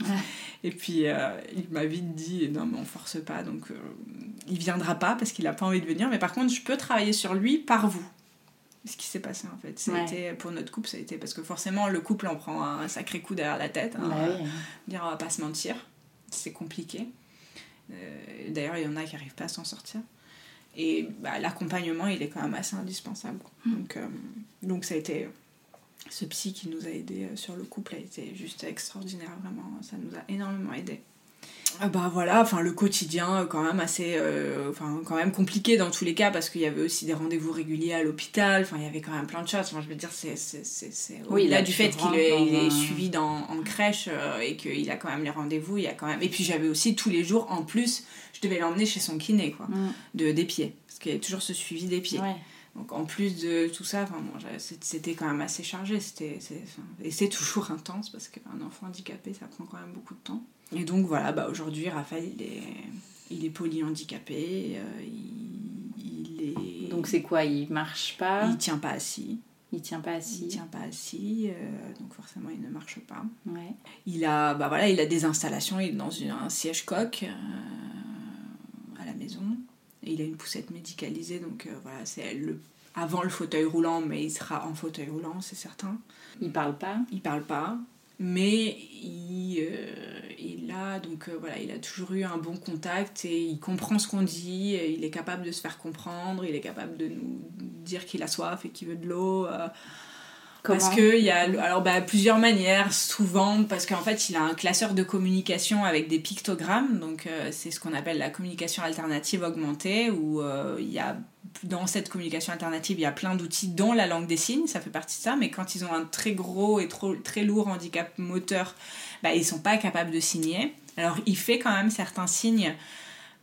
D: (laughs) Et puis, euh, il m'a vite dit non, mais on force pas. Donc, euh, il viendra pas parce qu'il a pas envie de venir. Mais par contre, je peux travailler sur lui par vous. Ce qui s'est passé en fait. Ça a
E: Ouais.
D: été, pour notre couple, ça a été parce que forcément, le couple en prend un sacré coup derrière la tête. hein.
E: Bah
D: dire on va pas se mentir, c'est compliqué. Euh, D'ailleurs, il y en a qui n'arrivent pas à s'en sortir. Et bah, l'accompagnement, il est quand même assez indispensable. quoi. Donc, euh, donc ça a été... Ce psy qui nous a aidés euh, sur le couple a été juste extraordinaire, vraiment. Ça nous a énormément aidés. Ah bah voilà, enfin le quotidien euh, quand même assez, euh, enfin quand même compliqué dans tous les cas parce qu'il y avait aussi des rendez-vous réguliers à l'hôpital, enfin il y avait quand même plein de choses. Enfin je veux dire c'est c'est c'est c'est
E: Oui, là,
D: du fait qu'il est, suivi dans, en crèche euh, et qu'il a quand même les rendez-vous, il y a quand même. Et puis j'avais aussi tous les jours en plus, je devais l'emmener chez son kiné quoi,
E: Hmm.
D: de des pieds parce qu'il y avait toujours ce suivi des pieds.
E: Ouais.
D: Donc en plus de tout ça, enfin, bon, c'était quand même assez chargé. C'était, et c'est toujours intense parce qu'un enfant handicapé, ça prend quand même beaucoup de temps. Et donc voilà, bah, aujourd'hui, Raphaël, il est, il est polyhandicapé. euh, il, il est...
E: Donc c'est quoi Il marche pas
D: Il tient pas assis.
E: Il tient pas
D: Il
E: assis
D: tient pas assis, euh, donc forcément il ne marche pas.
E: Ouais.
D: Il a, bah voilà, il a des installations, il est dans une- un siège coq euh, à la maison. Et il a une poussette médicalisée, donc euh, voilà, c'est le, avant le fauteuil roulant, mais il sera en fauteuil roulant, c'est certain.
E: Il parle pas
D: Il parle pas, mais il, euh, il a donc euh, voilà, il a toujours eu un bon contact et il comprend ce qu'on dit, il est capable de se faire comprendre, il est capable de nous dire qu'il a soif et qu'il veut de l'eau. euh, parce que il y a alors bah, plusieurs manières, souvent parce qu'en fait il a un classeur de communication avec des pictogrammes, donc euh, c'est ce qu'on appelle la communication alternative augmentée, où il y a dans cette communication alternative il y a plein d'outils dont la langue des signes, ça fait partie de ça, mais quand ils ont un très gros et trop, très lourd handicap moteur, bah, ils sont pas capables de signer. Alors il fait quand même certains signes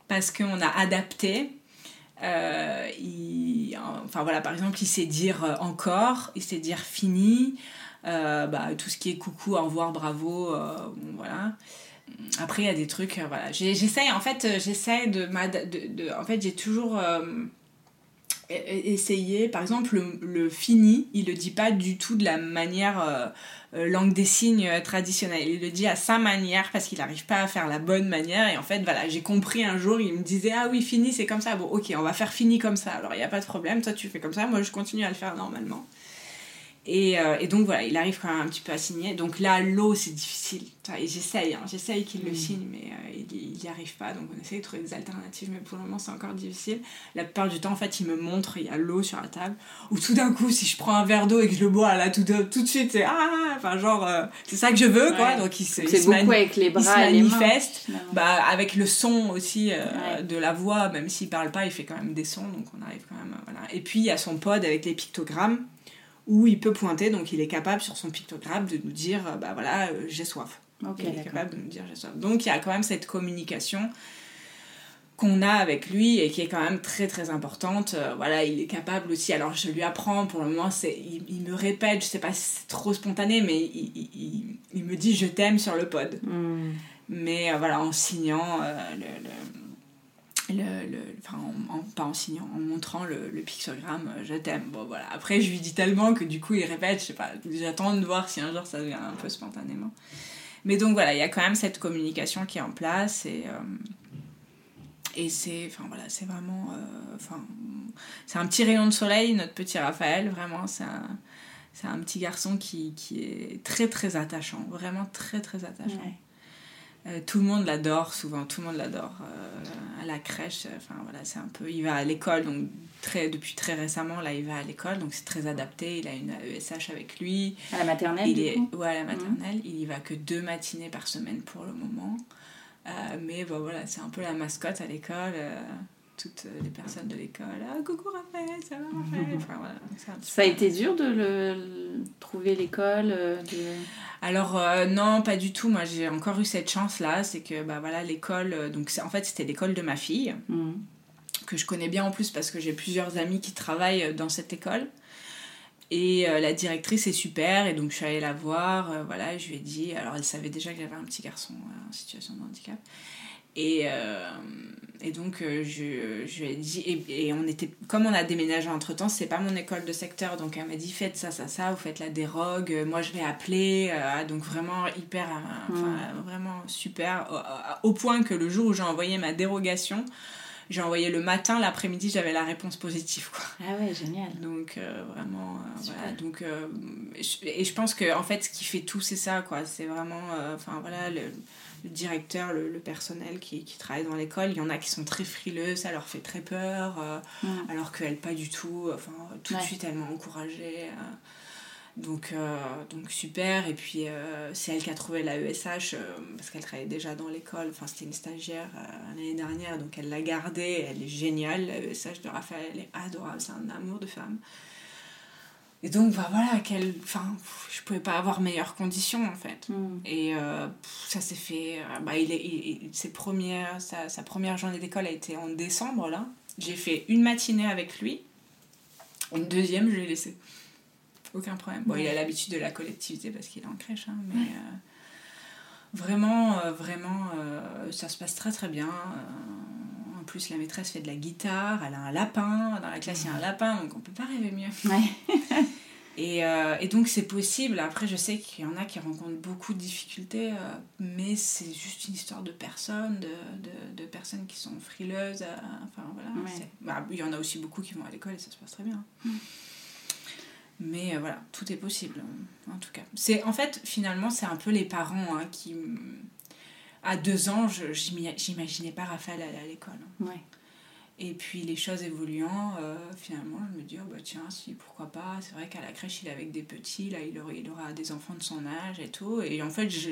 D: parce qu'on a adapté euh, enfin voilà, par exemple, il sait dire euh, encore, il sait dire fini, euh, bah, tout ce qui est coucou, au revoir, bravo, voilà. Après, il y a des trucs, voilà. J'essaye, en fait, j'essaye de, de, En fait, j'ai toujours essayer, par exemple, le, le, fini, il le dit pas du tout de la manière euh, euh, langue des signes traditionnelle. Il le dit à sa manière parce qu'il n'arrive pas à faire la bonne manière. Et en fait, voilà, j'ai compris un jour, il me disait Ah oui, fini, c'est comme ça. Bon, ok, on va faire fini comme ça. Alors, il n'y a pas de problème. Toi, tu fais comme ça. Moi, je continue à le faire normalement. Et, euh, et, donc voilà, il arrive quand même un petit peu à signer. Donc là, l'eau, c'est difficile. J'essaye, hein, j'essaye qu'il le mm. signe, mais euh, il n'y arrive pas. Donc on essaie de trouver des alternatives, mais pour le moment, c'est encore difficile. La plupart du temps, en fait, il me montre, il y a l'eau sur la table. Ou tout d'un coup, si je prends un verre d'eau et que je le bois là tout de, tout de suite, c'est ah, enfin genre, euh, c'est ça que je veux, quoi. Donc il se,
E: il beaucoup avec les bras il se manifeste.
D: bah, avec le son aussi de la voix, même s'il parle pas, il fait quand même des sons, donc on arrive quand même. Voilà. Et puis il y a son pod avec les pictogrammes où il peut pointer, donc il est capable sur son pictogramme de nous dire, euh, bah voilà, euh, j'ai soif. il est capable de nous dire j'ai soif. Donc il y a quand même cette communication qu'on a avec lui et qui est quand même très très importante. Euh, voilà, il est capable aussi, alors je lui apprends, pour le moment, c'est, il, me répète, je sais pas si c'est trop spontané, mais il, il, me dit je t'aime sur le pod. Hmm. Mais voilà, en signant le le, en, montrant le, le pictogramme euh, je t'aime. Bon voilà. Après, je lui dis tellement que du coup, il répète, je sais pas, j'attends de voir si un jour ça vient un peu spontanément. Mais donc voilà, il y a quand même cette communication qui est en place et. Euh, et c'est enfin voilà c'est vraiment euh, c'est un petit rayon de soleil notre petit Raphaël vraiment c'est un c'est un petit garçon qui, qui, est très très attachant vraiment très très attachant euh, tout le monde l'adore souvent, tout le monde l'adore. Euh, à la crèche, euh, enfin voilà, c'est un peu. Il va à l'école, donc très, depuis très récemment, là, il va à l'école, donc c'est très adapté. Il a une ESH avec lui.
E: À la maternelle
D: il
E: est,
D: Ouais, à la maternelle. Il y va que deux matinées par semaine pour le moment. mais bon, voilà, c'est un peu la mascotte à l'école toutes les personnes de l'école. Ah, coucou Raphaël, ça va Raphaël (laughs) enfin, voilà,
E: Ça a été dur de le trouver l'école de...
D: Alors euh, non, pas du tout. Moi, j'ai encore eu cette chance-là, c'est que bah voilà, l'école. Euh, donc en fait, c'était l'école de ma fille mm. que je connais bien en plus parce que j'ai plusieurs amis qui travaillent dans cette école. Et euh, la directrice est super, et donc je suis allée la voir. voilà, je lui ai dit. Alors, elle savait déjà que j'avais un petit garçon en situation de handicap. Et, et donc, euh, je, je, lui ai dit, et, on était, comme on a déménagé entre temps, c'est pas mon école de secteur, donc elle m'a dit faites ça, ça, ça, vous faites la dérogue, euh, moi je vais appeler, euh, donc vraiment hyper, vraiment super, au, point que le jour où j'ai envoyé ma dérogation, j'ai envoyé le matin, l'après-midi, j'avais la réponse positive. Quoi.
E: Ah ouais, génial.
D: Donc vraiment, voilà. Donc, et je pense que en fait, ce qui fait tout, c'est ça, quoi. C'est vraiment, enfin voilà, le, le directeur, le, personnel qui, qui, travaille dans l'école, il y en a qui sont très frileux, ça leur fait très peur, euh, alors qu'elle pas du tout. Enfin, tout de suite, elle m'a encouragée. Euh. donc, euh, donc super. Et puis, c'est elle qui a trouvé la ESH, parce qu'elle travaillait déjà dans l'école. Enfin, c'était une stagiaire l'année dernière, donc elle l'a gardée. Elle est géniale, la ESH de Raphaël, elle est adorable, c'est un amour de femme. Et donc, bah, voilà, quelle, enfin, je pouvais pas avoir meilleures conditions en fait. Mm. Et euh, ça s'est fait. Euh, bah, il est, ses premières, sa, sa première journée d'école a été en décembre là. J'ai fait une matinée avec lui. Une deuxième, je l'ai laissé. Aucun problème. Bon, il a l'habitude de la collectivité parce qu'il est en crèche, hein, mais euh, vraiment, vraiment, ça se passe très très bien en plus, la maîtresse fait de la guitare, elle a un lapin. Dans la classe, il y a un lapin, donc on peut pas rêver mieux. (laughs) et, euh, et, donc, c'est possible. Après, je sais qu'il y en a qui rencontrent beaucoup de difficultés, euh, mais c'est juste une histoire de personnes, de, de, de personnes qui sont frileuses. Euh, enfin, voilà. Bah, il y en a aussi beaucoup qui vont à l'école et ça se passe très bien. Mm. Mais voilà, tout est possible, en tout cas. C'est En fait, finalement, c'est un peu les parents hein, qui à deux ans, je j'imaginais pas Raphaël aller à l'école. Ouais. Et puis les choses évoluant, euh, finalement, je me dis, oh, bah tiens, si, pourquoi pas. C'est vrai qu'à la crèche, il est avec des petits, là, il aura, il aura des enfants de son âge et tout. Et en fait, je,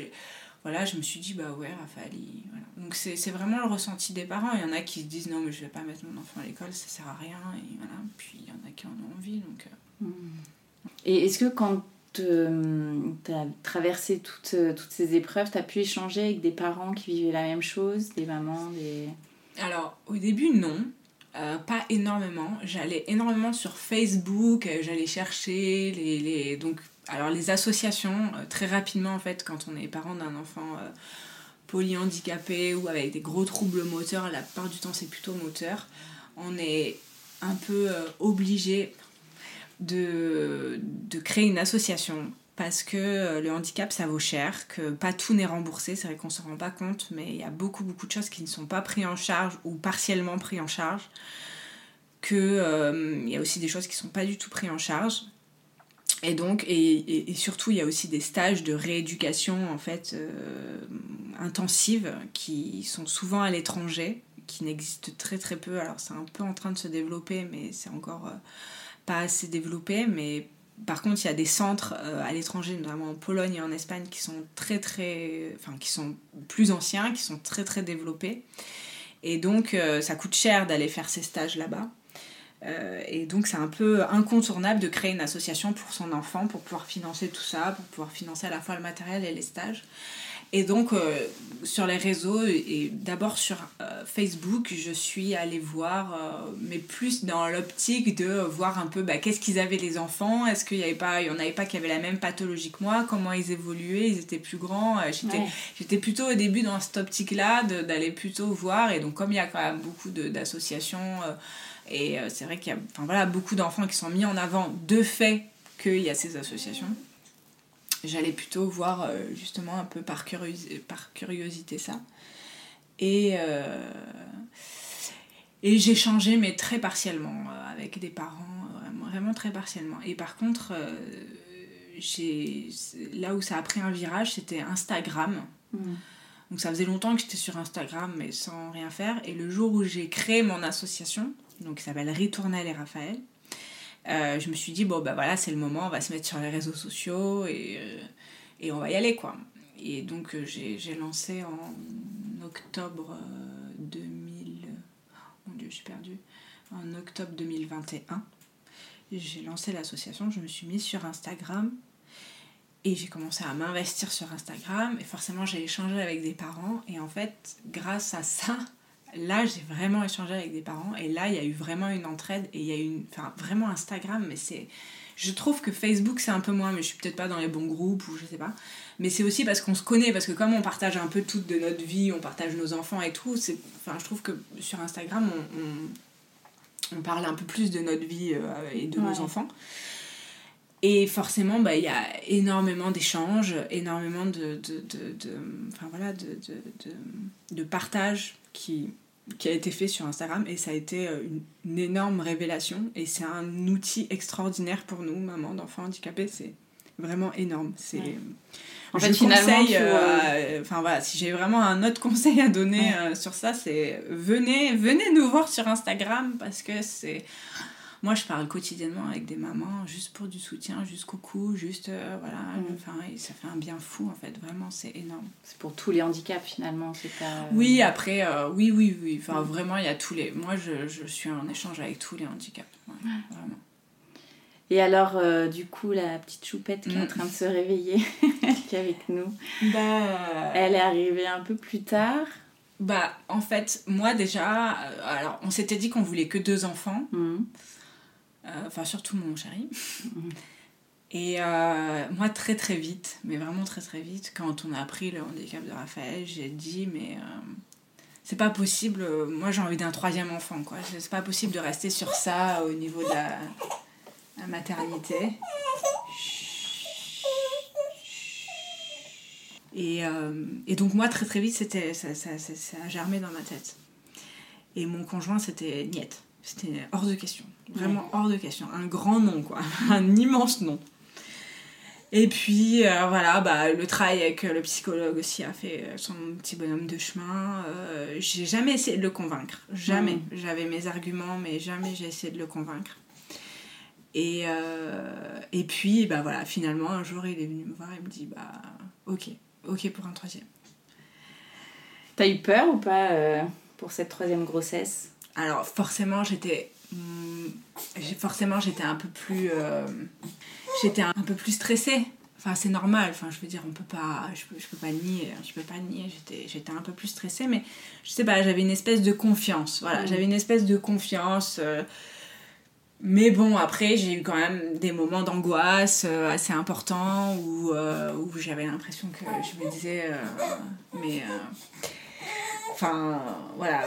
D: voilà, je me suis dit, bah ouais, Raphaël, voilà. Donc c'est vraiment le ressenti des parents. Il y en a qui se disent, non, mais je vais pas mettre mon enfant à l'école, ça sert à rien. Et voilà. Puis il y en a qui en ont envie. Donc, euh.
E: Et est-ce que quand tu traversé toutes, euh, toutes ces épreuves, tu as pu échanger avec des parents qui vivaient la même chose, des mamans, des...
D: Alors, au début, non. Euh, pas énormément. J'allais énormément sur Facebook, j'allais chercher les, associations, très rapidement en fait, quand on est parent d'un enfant polyhandicapé ou avec des gros troubles moteurs, la plupart du temps c'est plutôt moteur, on est un peu obligée de, de créer une association parce que le handicap ça vaut cher, que pas tout n'est remboursé, c'est vrai qu'on se rend pas compte, mais il y a beaucoup beaucoup de choses qui ne sont pas prises en charge ou partiellement prises en charge, que il y a aussi des choses qui sont pas du tout prises en charge et donc, et, et, surtout, il y a aussi des stages de rééducation en fait euh, intensives qui sont souvent à l'étranger, qui n'existent très très peu. Alors c'est un peu en train de se développer, mais c'est encore euh, pas assez développé. Mais par contre, il y a des centres euh, à l'étranger, notamment en Pologne et en Espagne, qui sont très très, enfin qui sont plus anciens, qui sont très très développés. Et donc, ça coûte cher d'aller faire ces stages là-bas. Euh, et donc c'est un peu incontournable de créer une association pour son enfant pour pouvoir financer tout ça, pour pouvoir financer à la fois le matériel et les stages. Et donc euh, sur les réseaux et d'abord sur euh, Facebook, je suis allée voir, mais plus dans l'optique de voir un peu bah, qu'est-ce qu'ils avaient les enfants, est-ce qu'il y avait pas, il y en avait pas qui avaient la même pathologie que moi, comment ils évoluaient, ils étaient plus grands? J'étais plutôt au début dans cette optique-là d'aller plutôt voir. Et donc comme il y a quand même beaucoup d'associations et euh, c'est vrai qu'il y a voilà, beaucoup d'enfants qui sont mis en avant de fait qu'il y a ces associations. J'allais plutôt voir euh, justement un peu par, par curiosité ça. Et, euh, et j'ai changé, mais très partiellement, avec des parents, vraiment, très partiellement. Et par contre, là où ça a pris un virage, c'était Instagram. Mmh. Donc ça faisait longtemps que j'étais sur Instagram, mais sans rien faire. Et le jour où j'ai créé mon association, donc qui s'appelle Ritournelle et Raphaël. Euh, je me suis dit, bon, bah voilà, c'est le moment, on va se mettre sur les réseaux sociaux et, euh, on va y aller, quoi. Et donc, euh, j'ai lancé en octobre 2000. mon Dieu, je suis perdue. En octobre 2021, j'ai lancé l'association, je me suis mise sur Instagram et j'ai commencé à m'investir sur Instagram. Et forcément, j'ai échangé avec des parents. Et en fait, grâce à ça, là j'ai vraiment échangé avec des parents et là il y a eu vraiment une entraide et il y a eu enfin vraiment Instagram mais c'est je trouve que Facebook c'est un peu moins mais je suis peut-être pas dans les bons groupes ou je sais pas. Mais c'est aussi parce qu'on se connaît parce que comme on partage un peu toute de notre vie on partage nos enfants et tout c'est enfin je trouve que sur Instagram on, on, parle un peu plus de notre vie euh, et de nos enfants et forcément, bah, il y a énormément d'échanges, énormément de, de, de, de, enfin, voilà, de, de, de, partage qui, qui a été fait sur Instagram. Et ça a été euh, une, énorme révélation. Et c'est un outil extraordinaire pour nous, maman d'enfants handicapés, c'est vraiment énorme. C'est En fait, conseille, euh, euh, enfin voilà, si j'ai vraiment un autre (laughs) conseil à donner sur ça, c'est venez, venez nous voir sur Instagram parce que c'est moi, je parle quotidiennement avec des mamans juste pour du soutien, juste coucou, juste euh, voilà. Mm. Enfin, ça fait un bien fou en fait, vraiment, c'est énorme.
E: C'est pour tous les handicaps finalement, c'est pas. Euh,
D: oui, après, euh, oui, oui, oui. Enfin, mm. vraiment, il y a tous les. Moi, je, je, suis en échange avec tous les handicaps, vraiment.
E: Et alors, du coup, la petite choupette qui est en mm. train de se réveiller, (laughs) qui est avec nous, bah... elle est arrivée un peu plus tard.
D: Bah, en fait, moi déjà, alors on s'était dit qu'on voulait que deux enfants. Euh, enfin surtout mon chéri. (laughs) Et euh, moi, très très vite, mais vraiment très très vite, quand on a appris le handicap de Raphaël, j'ai dit, mais euh, c'est pas possible, moi j'ai envie d'un troisième enfant, quoi. C'est pas possible de rester sur ça au niveau de la, maternité. Et, et, donc moi, très très vite, c'était, ça, ça, ça, a germé dans ma tête. Et mon conjoint, c'était niette. C'était hors de question. Vraiment hors de question. Un grand nom, quoi. (laughs) Un immense nom. Et puis, euh, voilà, bah, le travail avec le psychologue aussi a fait euh, son petit bonhomme de chemin. Euh, j'ai jamais essayé de le convaincre. Jamais. Mm. J'avais mes arguments, mais jamais j'ai essayé de le convaincre. Et, et puis, bah voilà, finalement, un jour, il est venu me voir et me dit, bah, ok, ok pour un troisième.
E: T'as eu peur ou pas pour cette troisième grossesse?
D: Alors forcément j'étais hmm, forcément j'étais un peu plus euh, j'étais un peu plus stressée. Enfin c'est normal. Enfin je veux dire on peut pas je peux, peux pas nier je peux pas nier. J'étais j'étais un peu plus stressée mais je sais pas j'avais une espèce de confiance. Voilà mm. j'avais une espèce de confiance euh, mais bon après j'ai eu quand même des moments d'angoisse euh, assez importants où, où j'avais l'impression que je me disais mais enfin voilà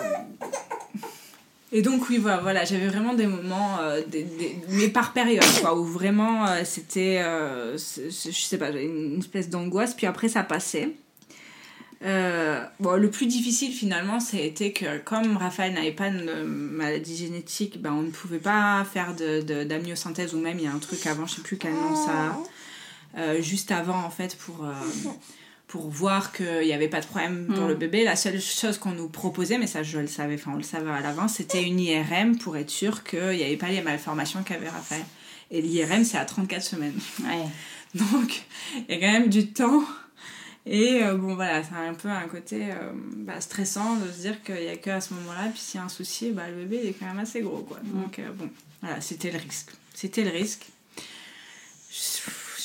D: Et donc, oui, voilà, j'avais vraiment des moments, euh, des, mais par période, quoi, où vraiment euh, c'était, euh, je sais pas, une espèce d'angoisse, puis après ça passait. bon, le plus difficile finalement, c'était que comme Raphaël n'avait pas de maladie génétique, ben, on ne pouvait pas faire d'amniosynthèse, de, ou même il y a un truc avant, je sais plus quel nom ça a, juste avant en fait pour pour voir qu'il n'y avait pas de problème pour le mm. bébé. La seule chose qu'on nous proposait, mais ça je le savais, enfin on le savait à l'avance, c'était une IRM pour être sûr qu'il n'y avait pas les malformations qu'avait Raphaël. Et l'IRM c'est à 34 semaines. Ouais. (laughs) Donc il y a quand même du temps. Et euh, bon voilà, c'est un peu un côté euh, bah, stressant de se dire qu'il n'y a qu'à ce moment-là, puis s'il y a un souci, bah, le bébé il est quand même assez gros. Quoi. Mm. Donc euh, bon, voilà, c'était le risque. C'était le risque je,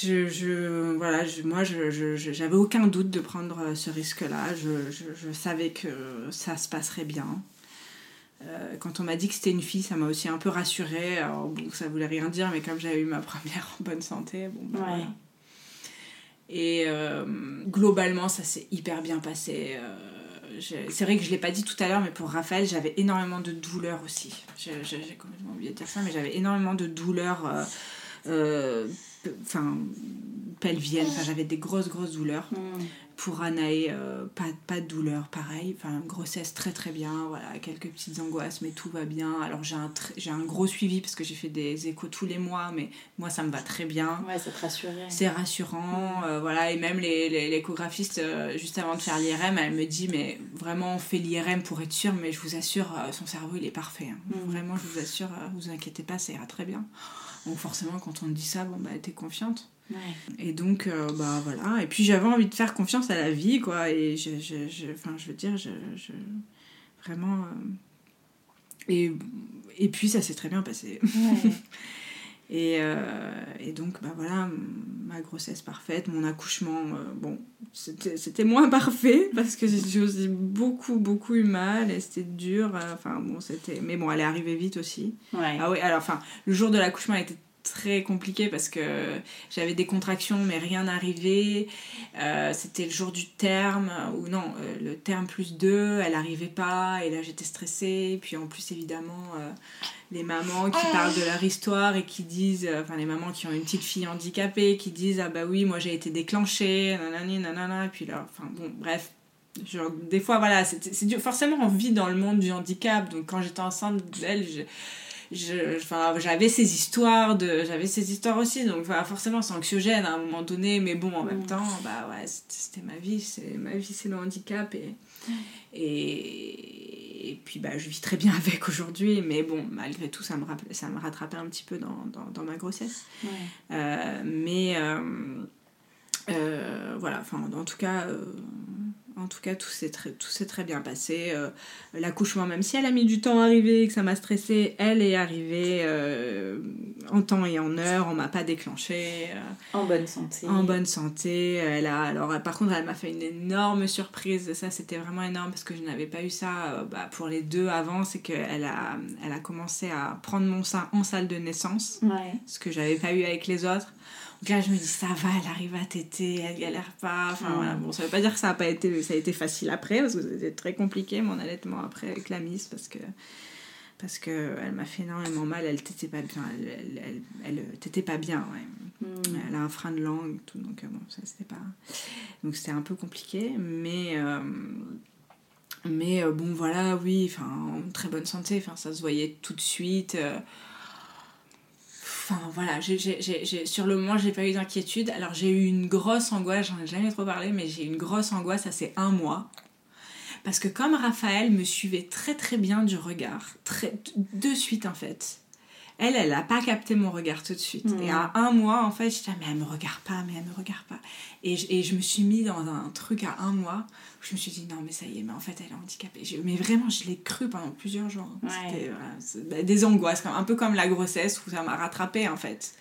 D: je, voilà, je, moi, je, j'avais aucun doute de prendre euh, ce risque-là. Je, savais que ça se passerait bien. Euh, quand on m'a dit que c'était une fille, ça m'a aussi un peu rassurée. Alors, bon, ça voulait rien dire, mais comme j'avais eu ma (laughs) première en bonne santé, bon, bah, ouais. Et euh, globalement, ça s'est hyper bien passé. c'est vrai que je ne l'ai pas dit tout à l'heure, mais pour Raphaël, j'avais énormément de douleurs aussi. J'ai complètement oublié de dire ça, mais j'avais énormément de douleurs enfin pelvienne, enfin j'avais des grosses grosses douleurs. Hmm. Pour Anaë, euh, pas, pas de douleur, pareil, enfin grossesse très très bien, voilà, quelques petites angoisses, mais tout va bien. Alors j'ai un, j'ai un gros suivi parce que j'ai fait des échos tous les mois, mais moi ça me va très bien.
E: Ouais, te rassure.
D: C'est rassurant, euh, voilà, et même les, les, l'échographiste, euh, juste avant de faire l'IRM, elle me dit, mais vraiment on fait l'IRM pour être sûr, mais je vous assure, son cerveau il est parfait. Hein. Hmm. Vraiment, je vous assure, vous inquiétez pas, ça ira très bien. Donc forcément, quand on dit ça, bon, bah, t'es confiante. Et donc, euh, bah voilà. Et puis j'avais envie de faire confiance à la vie, quoi. Et je, je, je, enfin, je veux dire, je, je vraiment. Euh, et, et puis ça s'est très bien passé. (laughs) et, euh, et donc, bah voilà, ma grossesse parfaite, mon accouchement, bon, c'était moins (laughs) parfait parce que j'ai aussi beaucoup, beaucoup eu mal et c'était dur. Enfin, bon, c'était. Mais bon, elle est arrivée vite aussi. Ah oui, alors, enfin, le jour de l'accouchement était très compliqué parce que j'avais des contractions mais rien n'arrivait. Euh, c'était le jour du terme, ou non, euh, le terme plus deux, elle n'arrivait pas et là j'étais stressée. Puis en plus évidemment, euh, les mamans qui parlent de leur histoire et qui disent, enfin les mamans qui ont une petite fille handicapée, qui disent ah bah oui, moi j'ai été déclenchée, nanani, nanana, et puis là, enfin bon, bref. Genre, des fois, voilà, c'est forcément on vit dans le monde du handicap, donc quand j'étais enceinte d'elle, j'avais ces histoires de j'avais ces histoires aussi donc forcément c'est anxiogène à un moment donné mais bon en même mm. temps bah ouais c'était ma vie c'est ma vie c'est le handicap et, et et puis bah je vis très bien (laughs) avec aujourd'hui mais bon malgré tout ça me ça me rattrapait un petit peu dans, dans, dans ma grossesse. Euh, mais euh, euh, voilà enfin en tout cas en tout cas, tout s'est très, très bien passé. Euh, l'accouchement, même si elle a mis du temps à arriver et que ça m'a stressée, elle est arrivée euh, en temps et en heure. On m'a pas déclenché.
E: Euh, en bonne santé.
D: En bonne santé. Elle a, alors, par contre, elle m'a fait une énorme surprise. Ça, c'était vraiment énorme parce que je n'avais pas eu ça bah, pour les deux avant. C'est qu'elle a, elle a commencé à prendre mon sein en salle de naissance. Ce que j'avais pas eu avec les autres. Donc là, je me dis, ça va, elle arrive à téter, elle galère pas. Enfin, voilà. Bon, ça veut pas dire que ça a, pas été, ça a été facile après, parce que c'était très compliqué, mon allaitement après avec la mise, parce que parce que elle m'a fait énormément mal, elle t'était pas bien, elle, elle, elle, t'était pas bien, ouais. Hmm. Elle a un frein de langue, tout, donc euh, bon, ça c'était pas... Donc c'était un peu compliqué, mais... Euh, mais euh, bon, voilà, oui, enfin, en très bonne santé, enfin, ça se voyait tout de suite. Enfin voilà, sur le moment, j'ai pas eu d'inquiétude. Alors j'ai eu une grosse angoisse, j'en ai jamais trop parlé, mais j'ai eu une grosse angoisse, ça c'est un mois. Parce que comme Raphaël me suivait très très bien du regard, de suite en fait, elle, elle n'a pas capté mon regard tout de suite. Et hmm. à un mois, en fait, je disais, mais elle me regarde pas, mais elle me regarde pas. Et je, et je me suis mis dans un truc à un mois où je me suis dit, non, mais ça y est, mais en fait, elle est handicapée. mais vraiment, je l'ai cru pendant plusieurs jours. C'était des angoisses, un peu comme la grossesse où ça m'a rattrapé en fait.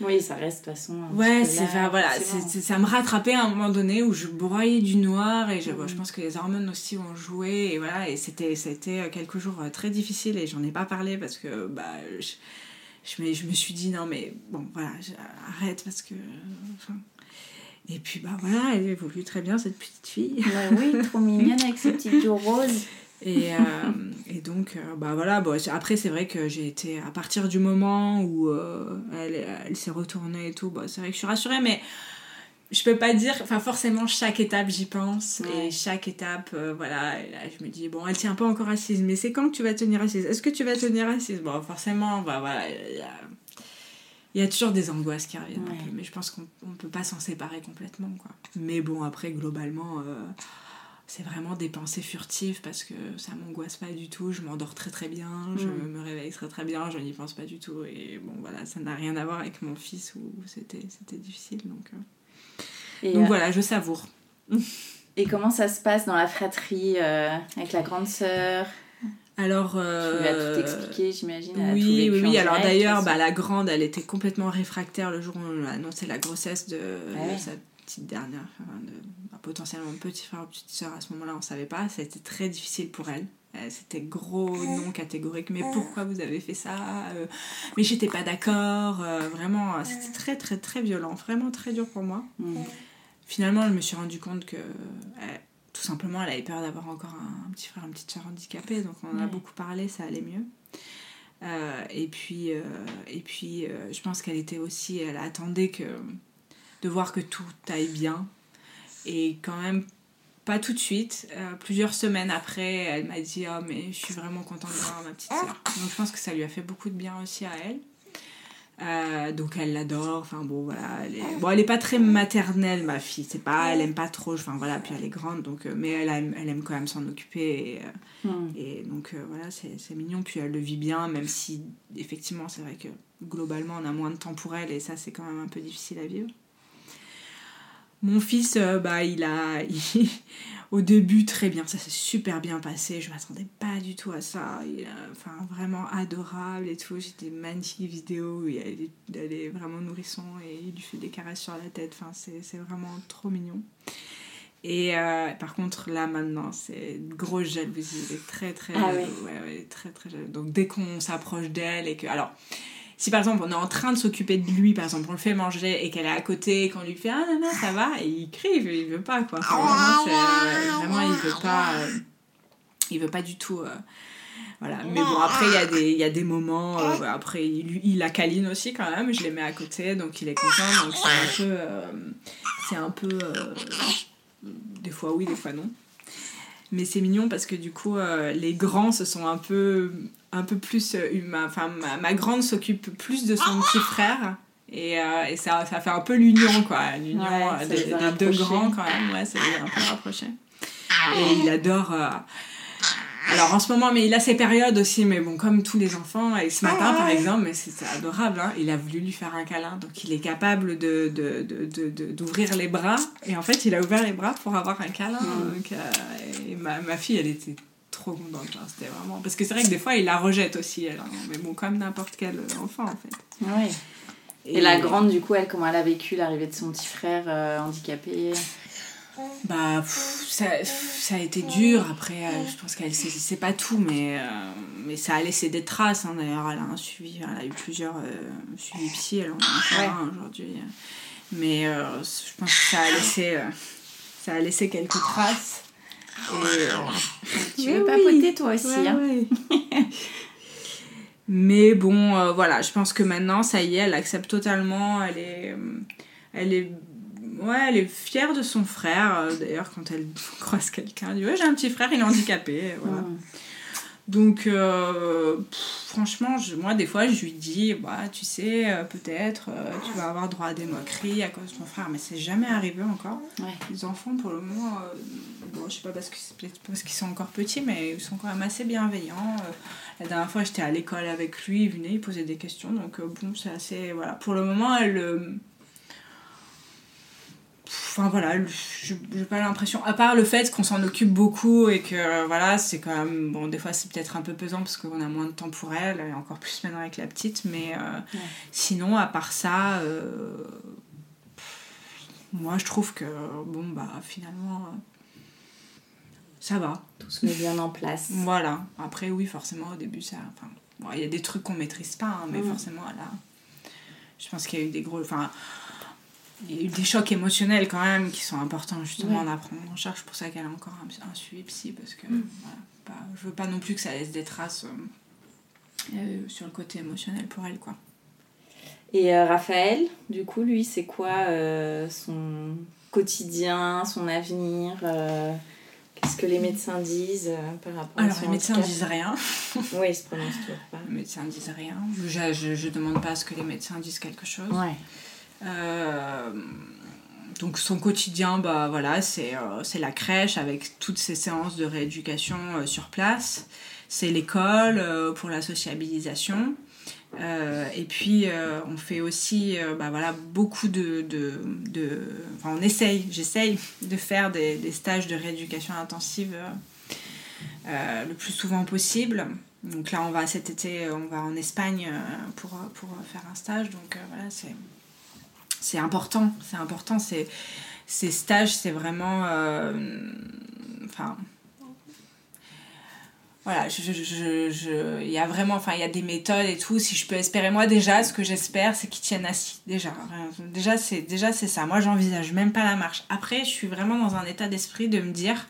E: Oui, ça reste de toute façon.
D: Ouais, c'est voilà, ça me rattrapait à un moment donné où je broyais du noir et je, mm. je pense que les hormones aussi ont joué et voilà, et c'était c'était quelques jours euh, très difficiles et j'en ai pas parlé parce que bah je, je, me, je me suis dit non mais bon voilà, arrête parce que et puis bah voilà, elle évolue très bien cette petite fille.
E: Bah oui, trop mignonne avec ses (laughs) petits yeux roses.
D: Et, euh, et donc, euh, bah voilà, bon, après c'est vrai que j'ai été, à partir du moment où euh, elle, elle s'est retournée et tout, bah, c'est vrai que je suis rassurée, mais je peux pas dire, enfin forcément chaque étape j'y pense, et chaque étape, euh, voilà, et là, je me dis, bon, elle tient pas encore assise, mais c'est quand que tu vas tenir assise? Est-ce que tu vas tenir assise? Bon, forcément, bah voilà, il y a, il y a toujours des angoisses qui reviennent, un peu, mais je pense qu'on on peut pas s'en séparer complètement, quoi. Mais bon, après, globalement c'est vraiment des pensées furtives parce que ça m'angoisse pas du tout, je m'endors très très bien, je
E: Mm.
D: me réveille très très bien, je n'y pense pas du tout et bon voilà, ça n'a rien à voir avec mon fils où c'était difficile donc euh,
E: Et,
D: donc
E: euh,
D: voilà, je savoure. (laughs)
E: et comment ça se passe dans la fratrie euh, avec la grande sœur?
D: Alors
E: Tu lui as tout expliqué, j'imagine.
D: Oui, oui, oui. Alors d'ailleurs, bah, la grande, elle était complètement réfractaire le jour où on a annoncé la grossesse de,
E: Ah ouais.
D: de sa petite dernière, enfin, de, potentiellement petit frère ou petite soeur à ce moment-là, on savait pas. Ça a été très difficile pour elle. Euh, C'était gros non catégorique. Mais pourquoi vous avez fait ça Euh, Mais j'étais pas d'accord. Euh, vraiment, euh, c'était très, très, très violent. Vraiment très dur pour moi. Finalement, je me suis rendu compte que tout simplement, elle avait peur d'avoir encore un, un petit frère, une petite soeur handicapée. Donc, on en a beaucoup parlé, ça allait mieux. Euh, et puis, euh, et puis euh, je pense qu'elle était aussi, elle attendait que, de voir que tout aille bien. Et quand même, pas tout de suite. Euh, plusieurs semaines après, elle m'a dit Oh, mais je suis vraiment contente de voir ma petite soeur. Donc, je pense que ça lui a fait beaucoup de bien aussi à elle. Euh, donc elle l'adore, enfin bon voilà, elle est... bon elle est pas très maternelle ma fille, c'est pas, elle aime pas trop, enfin voilà, puis elle est grande donc, euh, mais elle aime, elle aime quand même s'en occuper et, euh,
E: Mm.
D: et donc voilà c'est c'est mignon, puis elle le vit bien même si effectivement c'est vrai que globalement on a moins de temps pour elle et ça c'est quand même un peu difficile à vivre. Mon fils, euh, bah, il a. il- (laughs) au début, très bien, ça s'est super bien passé. Je m'attendais pas du tout à ça. Il a- enfin, vraiment adorable et tout. J'ai des magnifiques vidéos où il est, elle est vraiment nourrisson et il lui fait des caresses sur la tête. Enfin, c'est vraiment trop mignon. Et euh, par contre, là maintenant, c'est une grosse jalousie. Il est très très
E: Ah.
D: Ouais, ouais, très très jaloux. Donc dès qu'on s'approche d'elle et que. Alors, si par exemple on est en train de s'occuper de lui, par exemple on le fait manger et qu'elle est à côté qu'on lui fait ah non non ça va et il crie, il veut, pas quoi. Enfin, vraiment, il veut pas, euh, il veut pas du tout. euh, voilà. Mais bon après il y a des, moments. euh, ouais, après il, la câline aussi quand même. Je les mets à côté donc il est content donc c'est un peu, euh, c'est un peu, euh, des fois oui des fois non. Mais c'est mignon parce que du coup, euh, les grands se sont un peu, un peu plus euh, humains. Enfin, ma, ma grande s'occupe plus de son petit frère. Et, euh, et ça, ça fait un peu l'union, quoi. L'union
E: Ouais,
D: des, deux grands, quand même. Ouais, ça les a un peu rapprochés. Et il adore. Euh, Alors en ce moment, mais il a ses périodes aussi, mais bon, comme tous les enfants, et ce matin par exemple, mais c'est adorable, hein, il a voulu lui faire un câlin, donc il est capable de, de, de, de- de- d'ouvrir les bras, et en fait il a ouvert les bras pour avoir un câlin, donc, euh, et ma, ma fille elle était trop contente, hein, c'était vraiment, parce que c'est vrai que des fois il la rejette aussi, elle, hein, mais bon, comme n'importe quel enfant en fait.
E: Ouais. Et, la grande, du coup, elle, comment elle a vécu l'arrivée de son petit frère euh, handicapé?
D: Bah, pff, ça, pff, ça a été dur. Après, euh, je pense qu'elle saisissait pas tout, mais, euh, mais ça a laissé des traces. hein. D'ailleurs, elle a un suivi, elle a eu plusieurs euh, suivis psy, elle en a encore
E: Ouais.
D: un aujourd'hui. Mais euh, je pense que ça a laissé, euh, ça a laissé quelques traces. Et, euh,
E: Tu
D: Mais
E: veux
D: oui.
E: papoter toi aussi,
D: Ouais,
E: hein
D: ouais. (laughs) Mais bon, euh, voilà, je pense que maintenant, ça y est, elle accepte totalement. Elle est, euh, elle est, ouais, elle est fière de son frère. Euh, D'ailleurs, quand elle (laughs) croise quelqu'un, elle dit ouais, j'ai un petit frère, il est handicapé. Voilà. Donc, euh, pff, franchement, je- moi, des fois, je lui dis, bah, tu sais, euh, peut-être, euh, tu vas avoir droit à des moqueries à cause de ton frère, mais c'est jamais arrivé encore.
E: Ouais.
D: Les enfants, pour le moment, bon, je sais pas parce que c'est peut-être parce qu'ils sont encore petits, mais ils sont quand même assez bienveillants. La dernière fois, j'étais à l'école avec lui, il venait, il posait des questions, donc bon, c'est assez. Voilà. Pour le moment, elle. Enfin voilà, j'ai pas l'impression, à part le fait qu'on s'en occupe beaucoup et que euh, voilà, c'est quand même, bon, des fois c'est peut-être un peu pesant parce qu'on a moins de temps pour elle, et encore plus maintenant avec la petite, mais euh, sinon, à part ça, euh, moi je trouve que, bon, bah finalement, euh, ça va.
E: Tout se met bien en place. (laughs)
D: Voilà. Après, oui, forcément, au début, ça. Enfin, bon, il y a des trucs qu'on maîtrise pas, hein, mais
E: Mm.
D: forcément, là. Je pense qu'il y a eu des gros. Enfin. Il y a eu des chocs émotionnels quand même qui sont importants justement à prendre en charge. pour ça qu'elle a encore un, un, suivi psy parce que mm. voilà, je veux pas non plus que ça laisse des traces euh, sur le côté émotionnel pour elle quoi.
E: Et euh, Raphaël, du coup, lui, c'est quoi euh, son quotidien, son avenir Qu'est-ce que les médecins disent par rapport
D: Alors, les médecins disent rien. (laughs)
E: oui, ils se prononcent toujours pas.
D: Les médecins disent rien. Je, je, je, demande pas à ce que les médecins disent quelque chose.
E: Ouais.
D: Euh, donc son quotidien, bah, voilà, c'est euh, la crèche avec toutes ces séances de rééducation euh, sur place. C'est l'école pour la sociabilisation. et puis on fait aussi bah, voilà, beaucoup de... de, enfin, on essaye, j'essaye de faire des, des, stages de rééducation intensive le plus souvent possible. Donc là, on va cet été, on va en Espagne pour, pour faire un stage. Donc voilà, c'est c'est important, c'est important. C'est, ces stages, c'est vraiment. Euh, enfin. voilà, il je, je, y a vraiment, enfin, il y a des méthodes et tout. Si je peux espérer, moi déjà, ce que j'espère, c'est qu'ils tiennent assis. Déjà, déjà, c'est déjà c'est ça. Moi, j'envisage même pas la marche. Après, je suis vraiment dans un état d'esprit de me dire,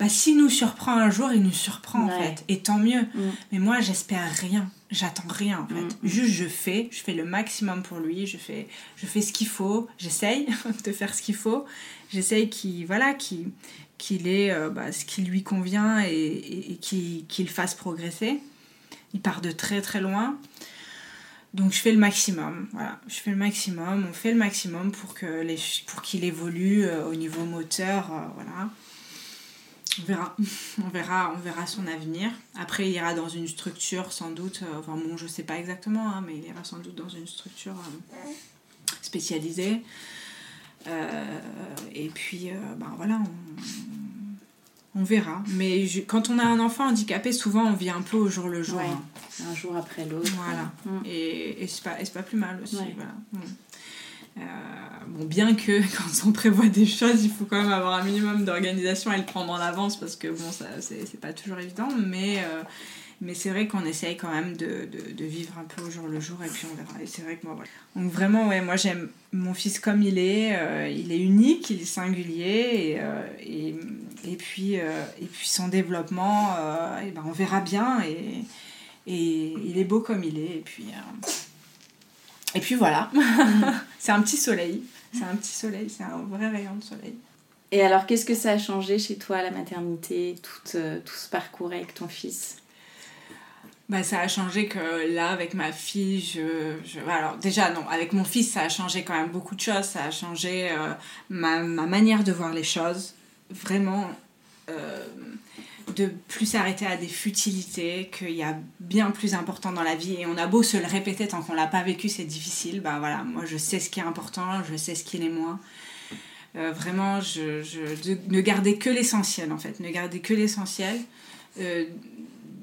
D: bah, s'il nous surprend un jour, il nous surprend en fait. Et tant mieux. Mm. Mais moi, j'espère rien. J'attends rien en fait. Mm. Juste, je fais. Je fais le maximum pour lui. Je fais, je fais ce qu'il faut. J'essaye (laughs) de faire ce qu'il faut. J'essaye qu'il voilà, qu'il qu'il ait euh, bah, ce qui lui convient et, et, qu'il fasse progresser. Il part de très très loin. Donc je fais le maximum, voilà, je fais le maximum, on fait le maximum pour que les, pour qu'il évolue euh, au niveau moteur, euh, voilà. On verra. On verra, on verra son avenir. Après, il ira dans une structure sans doute, euh, enfin bon, je sais pas exactement, hein, mais il ira sans doute dans une structure euh, spécialisée. Euh, et puis, ben voilà, on, verra. Mais quand on a un enfant handicapé, souvent on vit un peu au jour le jour. Hein.
E: Un jour après l'autre.
D: Voilà. Mm. Et, et c'est pas, pas, plus mal aussi. Voilà. Mm. Euh, bon, bien que (laughs) quand on prévoit des choses, il faut quand même avoir un minimum d'organisation et le prendre en avance parce que bon, ça c'est pas toujours évident, mais, euh, mais c'est vrai qu'on essaye quand même de, de, vivre un peu au jour le jour et puis on verra. Et c'est vrai que moi. Donc vraiment, ouais, moi j'aime mon fils comme il est, euh, il est unique, il est singulier et, et, et puis, et puis son développement, et ben, on verra bien et, et il est beau comme il est et puis. Et puis voilà, (laughs) c'est un petit soleil, c'est un petit soleil, c'est un vrai rayon de soleil.
E: Et alors, qu'est-ce que ça a changé chez toi à la maternité, tout, euh, tout ce parcours avec ton fils?
D: Bah, ça a changé que là, avec ma fille, je, je, Alors, déjà, non, avec mon fils, ça a changé quand même beaucoup de choses. Ça a changé euh, ma, ma, manière de voir les choses. Vraiment, euh, de plus s'arrêter à des futilités, qu'il y a bien plus important dans la vie et on a beau se le répéter tant qu'on l'a pas vécu, c'est difficile. Bah voilà, moi je sais ce qui est important, je sais ce qui l'est moins. Euh, vraiment, je, je ne garder que l'essentiel en fait, ne garder que l'essentiel, euh,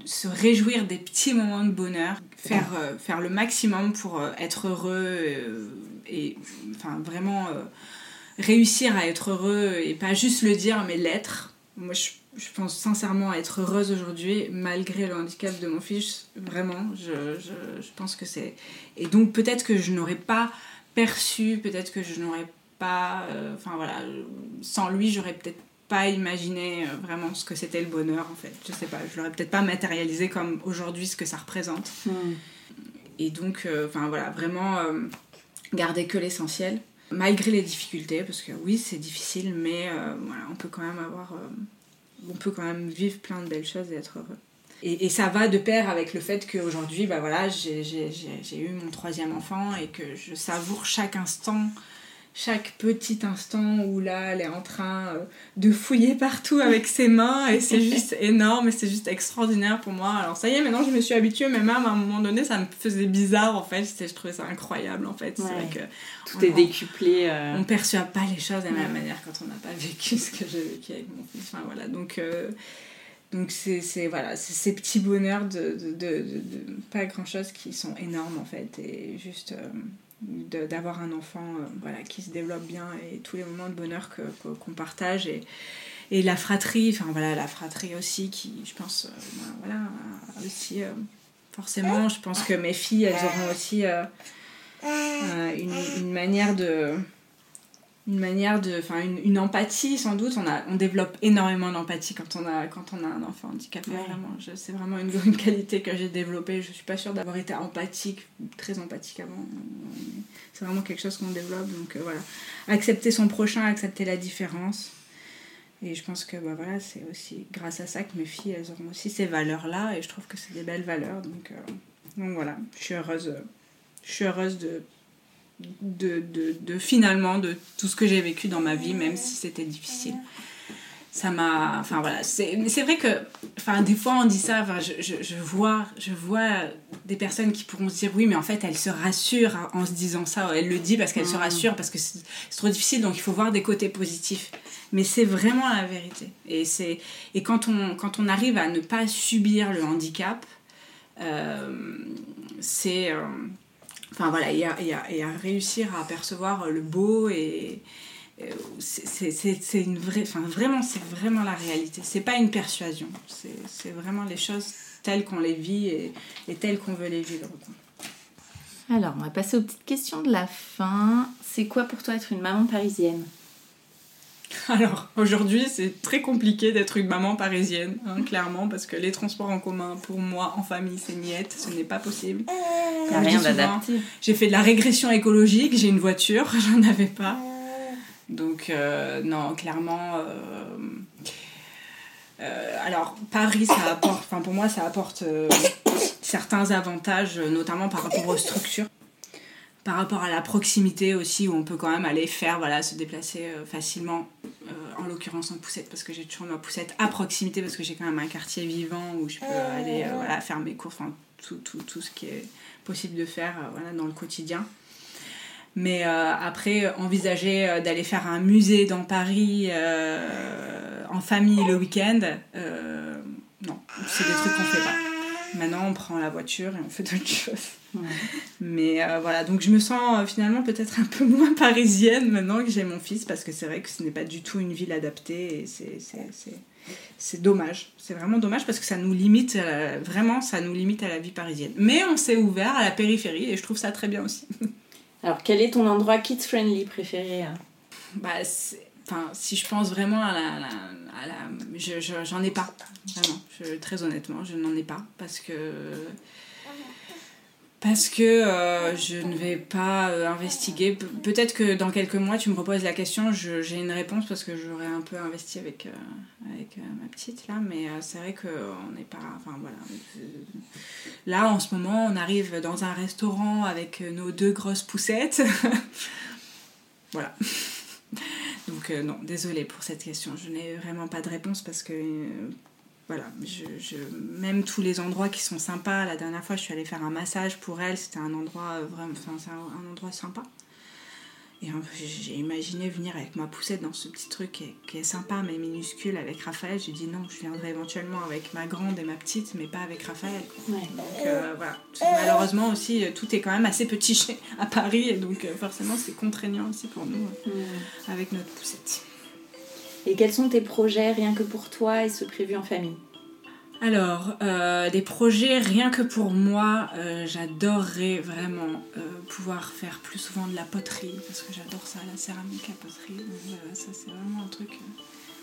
D: se réjouir des petits moments de bonheur, faire, euh, faire le maximum pour être heureux et enfin vraiment réussir à être heureux et pas juste le dire mais l'être. Moi je je pense sincèrement être heureuse aujourd'hui, malgré le handicap de mon fils. Vraiment, je, je, je pense que c'est. Et donc, peut-être que je n'aurais pas perçu, peut-être que je n'aurais pas. Euh, enfin, voilà, sans lui, j'aurais peut-être pas imaginé euh, vraiment ce que c'était le bonheur, en fait. Je sais pas, je l'aurais peut-être pas matérialisé comme aujourd'hui ce que ça représente. Hmm. Et donc, euh, enfin, voilà, vraiment garder que l'essentiel. Malgré les difficultés, parce que oui, c'est difficile, mais voilà, on peut quand même avoir on peut quand même vivre plein de belles choses et être heureux. Et, et ça va de pair avec le fait qu'aujourd'hui, bah voilà, j'ai eu mon troisième enfant et que je savoure chaque instant chaque petit instant où là elle est en train euh, de fouiller partout avec ses mains et c'est (laughs) juste énorme et c'est juste extraordinaire pour moi. Alors ça y est maintenant je me suis habituée mais même à un moment donné ça me faisait bizarre en fait. Je trouvais ça incroyable en fait. Vrai que
E: tout est décuplé
D: euh. on perçoit pas les choses de la même manière quand on n'a pas vécu ce que j'ai vécu avec mon fils. Enfin voilà. Donc euh, donc c'est voilà ces petits bonheurs de, de, de, de, pas grand chose qui sont énormes en fait. Et juste d'avoir un enfant euh, voilà, qui se développe bien et tous les moments de bonheur qu'on que, partage et, et la fratrie, enfin voilà, la fratrie aussi qui, je pense, euh, ben, voilà, aussi, euh, forcément, je pense que mes filles, elles auront aussi une, une, manière de, une manière de enfin une, une, empathie sans doute. On a on développe énormément d'empathie quand on a quand on a un enfant handicapé vraiment. C'est vraiment une, (laughs) une, qualité que j'ai développée. Je suis pas sûre d'avoir été empathique très empathique avant. C'est vraiment quelque chose qu'on développe. Donc euh, voilà. Accepter son prochain accepter la différence. Et je pense que bah, voilà c'est aussi grâce à ça que mes filles elles auront aussi ces valeurs là et je trouve que c'est des belles valeurs. Donc euh, donc voilà. Je suis heureuse je suis heureuse de de, de, de, finalement de tout ce que j'ai vécu dans ma vie, même si c'était difficile. Ça m'a. Enfin voilà, c'est, vrai que. Enfin, des fois on dit ça, enfin, je, je, je, vois, je vois des personnes qui pourront se dire oui, mais en fait elle se rassure en se disant ça, elle le dit parce qu'elle se mmh. rassure, parce que c'est, trop difficile, donc il faut voir des côtés positifs. Mais c'est vraiment la vérité. Et, et quand, on, quand on arrive à ne pas subir le handicap, euh, c'est. Euh, Enfin voilà, et à, et, à, et à, réussir à percevoir le beau et. C'est une vraie. Enfin vraiment, c'est vraiment la réalité. C'est pas une persuasion. C'est vraiment les choses telles qu'on les vit et telles qu'on veut les vivre.
E: Alors, on va passer aux petites questions de la fin. C'est quoi pour toi être une maman parisienne? (laughs)
D: alors, aujourd'hui, c'est très compliqué d'être une maman parisienne, hein, clairement, parce que les transports en commun, pour moi, en famille, c'est niette, ce n'est pas possible.
E: Comme rien d'adapté.
D: J'ai fait de la régression écologique, j'ai une voiture, (laughs) j'en avais pas. Donc, euh, non, clairement. Euh, euh, alors, Paris, ça apporte, enfin, pour moi, ça apporte certains avantages, notamment par rapport aux structures par rapport à la proximité aussi où on peut quand même aller faire voilà se déplacer euh, facilement euh, en l'occurrence en poussette parce que j'ai toujours ma poussette à proximité parce que j'ai quand même un quartier vivant où je peux aller euh, voilà faire mes courses enfin tout, tout, tout, ce qui est possible de faire voilà dans le quotidien. Mais après envisager d'aller faire un musée dans Paris en famille le week-end non c'est des trucs qu'on fait pas Maintenant, on prend la voiture et on fait d'autres (laughs) choses. Mais euh, voilà, donc je me sens euh, finalement peut-être un peu (laughs) moins parisienne maintenant que j'ai mon fils, parce que c'est vrai que ce n'est pas du tout une ville adaptée et c'est dommage. C'est vraiment dommage parce que ça nous limite, euh, vraiment, ça nous limite à la vie parisienne. Mais on s'est ouvert à la périphérie et je trouve ça très bien aussi. (laughs)
E: Alors, quel est ton endroit kids-friendly préféré hein?
D: Bah, Enfin, si je pense vraiment à la. La, je, j'en ai pas, vraiment. Très honnêtement, je n'en ai pas. Parce que. Parce que euh, je ne vais pas euh, investiguer. peut-être que dans quelques mois, tu me reposes la question, j'ai une réponse parce que j'aurais un peu investi avec, euh, avec ma petite là. Mais c'est vrai qu'on n'est pas. Enfin voilà. Là, en ce moment, on arrive dans un restaurant avec nos deux grosses poussettes. (laughs) voilà. Donc euh, non, désolée pour cette question. Je n'ai vraiment pas de réponse parce que euh, voilà, je, même tous les endroits qui sont sympas. La dernière fois, je suis allée faire un massage pour elle. C'était un endroit euh, vraiment, c'est un, endroit sympa. Et j'ai imaginé venir avec ma poussette dans ce petit truc qui est, sympa mais minuscule avec Raphaël. J'ai dit non, je viendrai éventuellement avec ma grande et ma petite, mais pas avec Raphaël. Donc euh, voilà. Malheureusement aussi, euh, tout est quand même assez petit chez, à Paris et donc euh, forcément c'est contraignant aussi pour nous avec notre poussette.
E: Et quels sont tes projets rien que pour toi et ceux prévus en famille?
D: Alors, euh, des projets rien que pour moi, euh, j'adorerais vraiment euh, pouvoir faire plus souvent de la poterie parce que j'adore ça, la céramique, la poterie. ça c'est vraiment un truc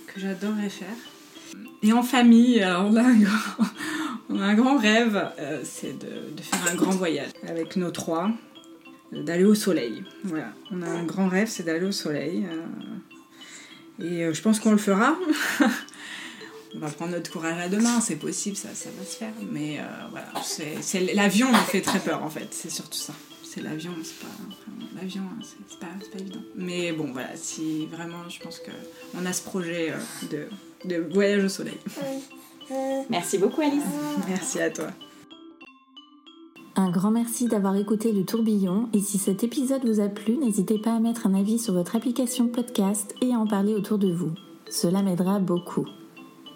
D: que j'adorerais faire. Et en famille, alors on a un grand, (laughs) on a un grand rêve, c'est de, faire un grand voyage avec nos trois, d'aller au soleil. Voilà, on a un grand rêve, c'est d'aller au soleil. et je pense qu'on le fera. (laughs) on va prendre notre courage à deux mains, c'est possible, ça, ça va se faire. Mais euh, voilà, c'est, l'avion me fait très peur en fait, c'est surtout ça. C'est l'avion, c'est pas. l'avion, hein, c'est, pas, pas, évident. Mais bon, voilà, si vraiment, je pense qu'on a ce projet euh, de, de voyage au soleil. (laughs)
E: Merci beaucoup, Alice. (laughs)
D: Merci à toi.
A: Un grand merci d'avoir écouté le tourbillon et si cet épisode vous a plu, n'hésitez pas à mettre un avis sur votre application podcast et à en parler autour de vous. Cela m'aidera beaucoup.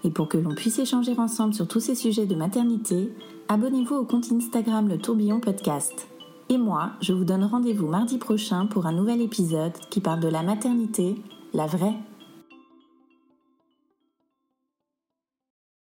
A: Et pour que l'on puisse échanger ensemble sur tous ces sujets de maternité, abonnez-vous au compte Instagram Le Tourbillon Podcast. Et moi, je vous donne rendez-vous mardi prochain pour un nouvel épisode qui parle de la maternité, la vraie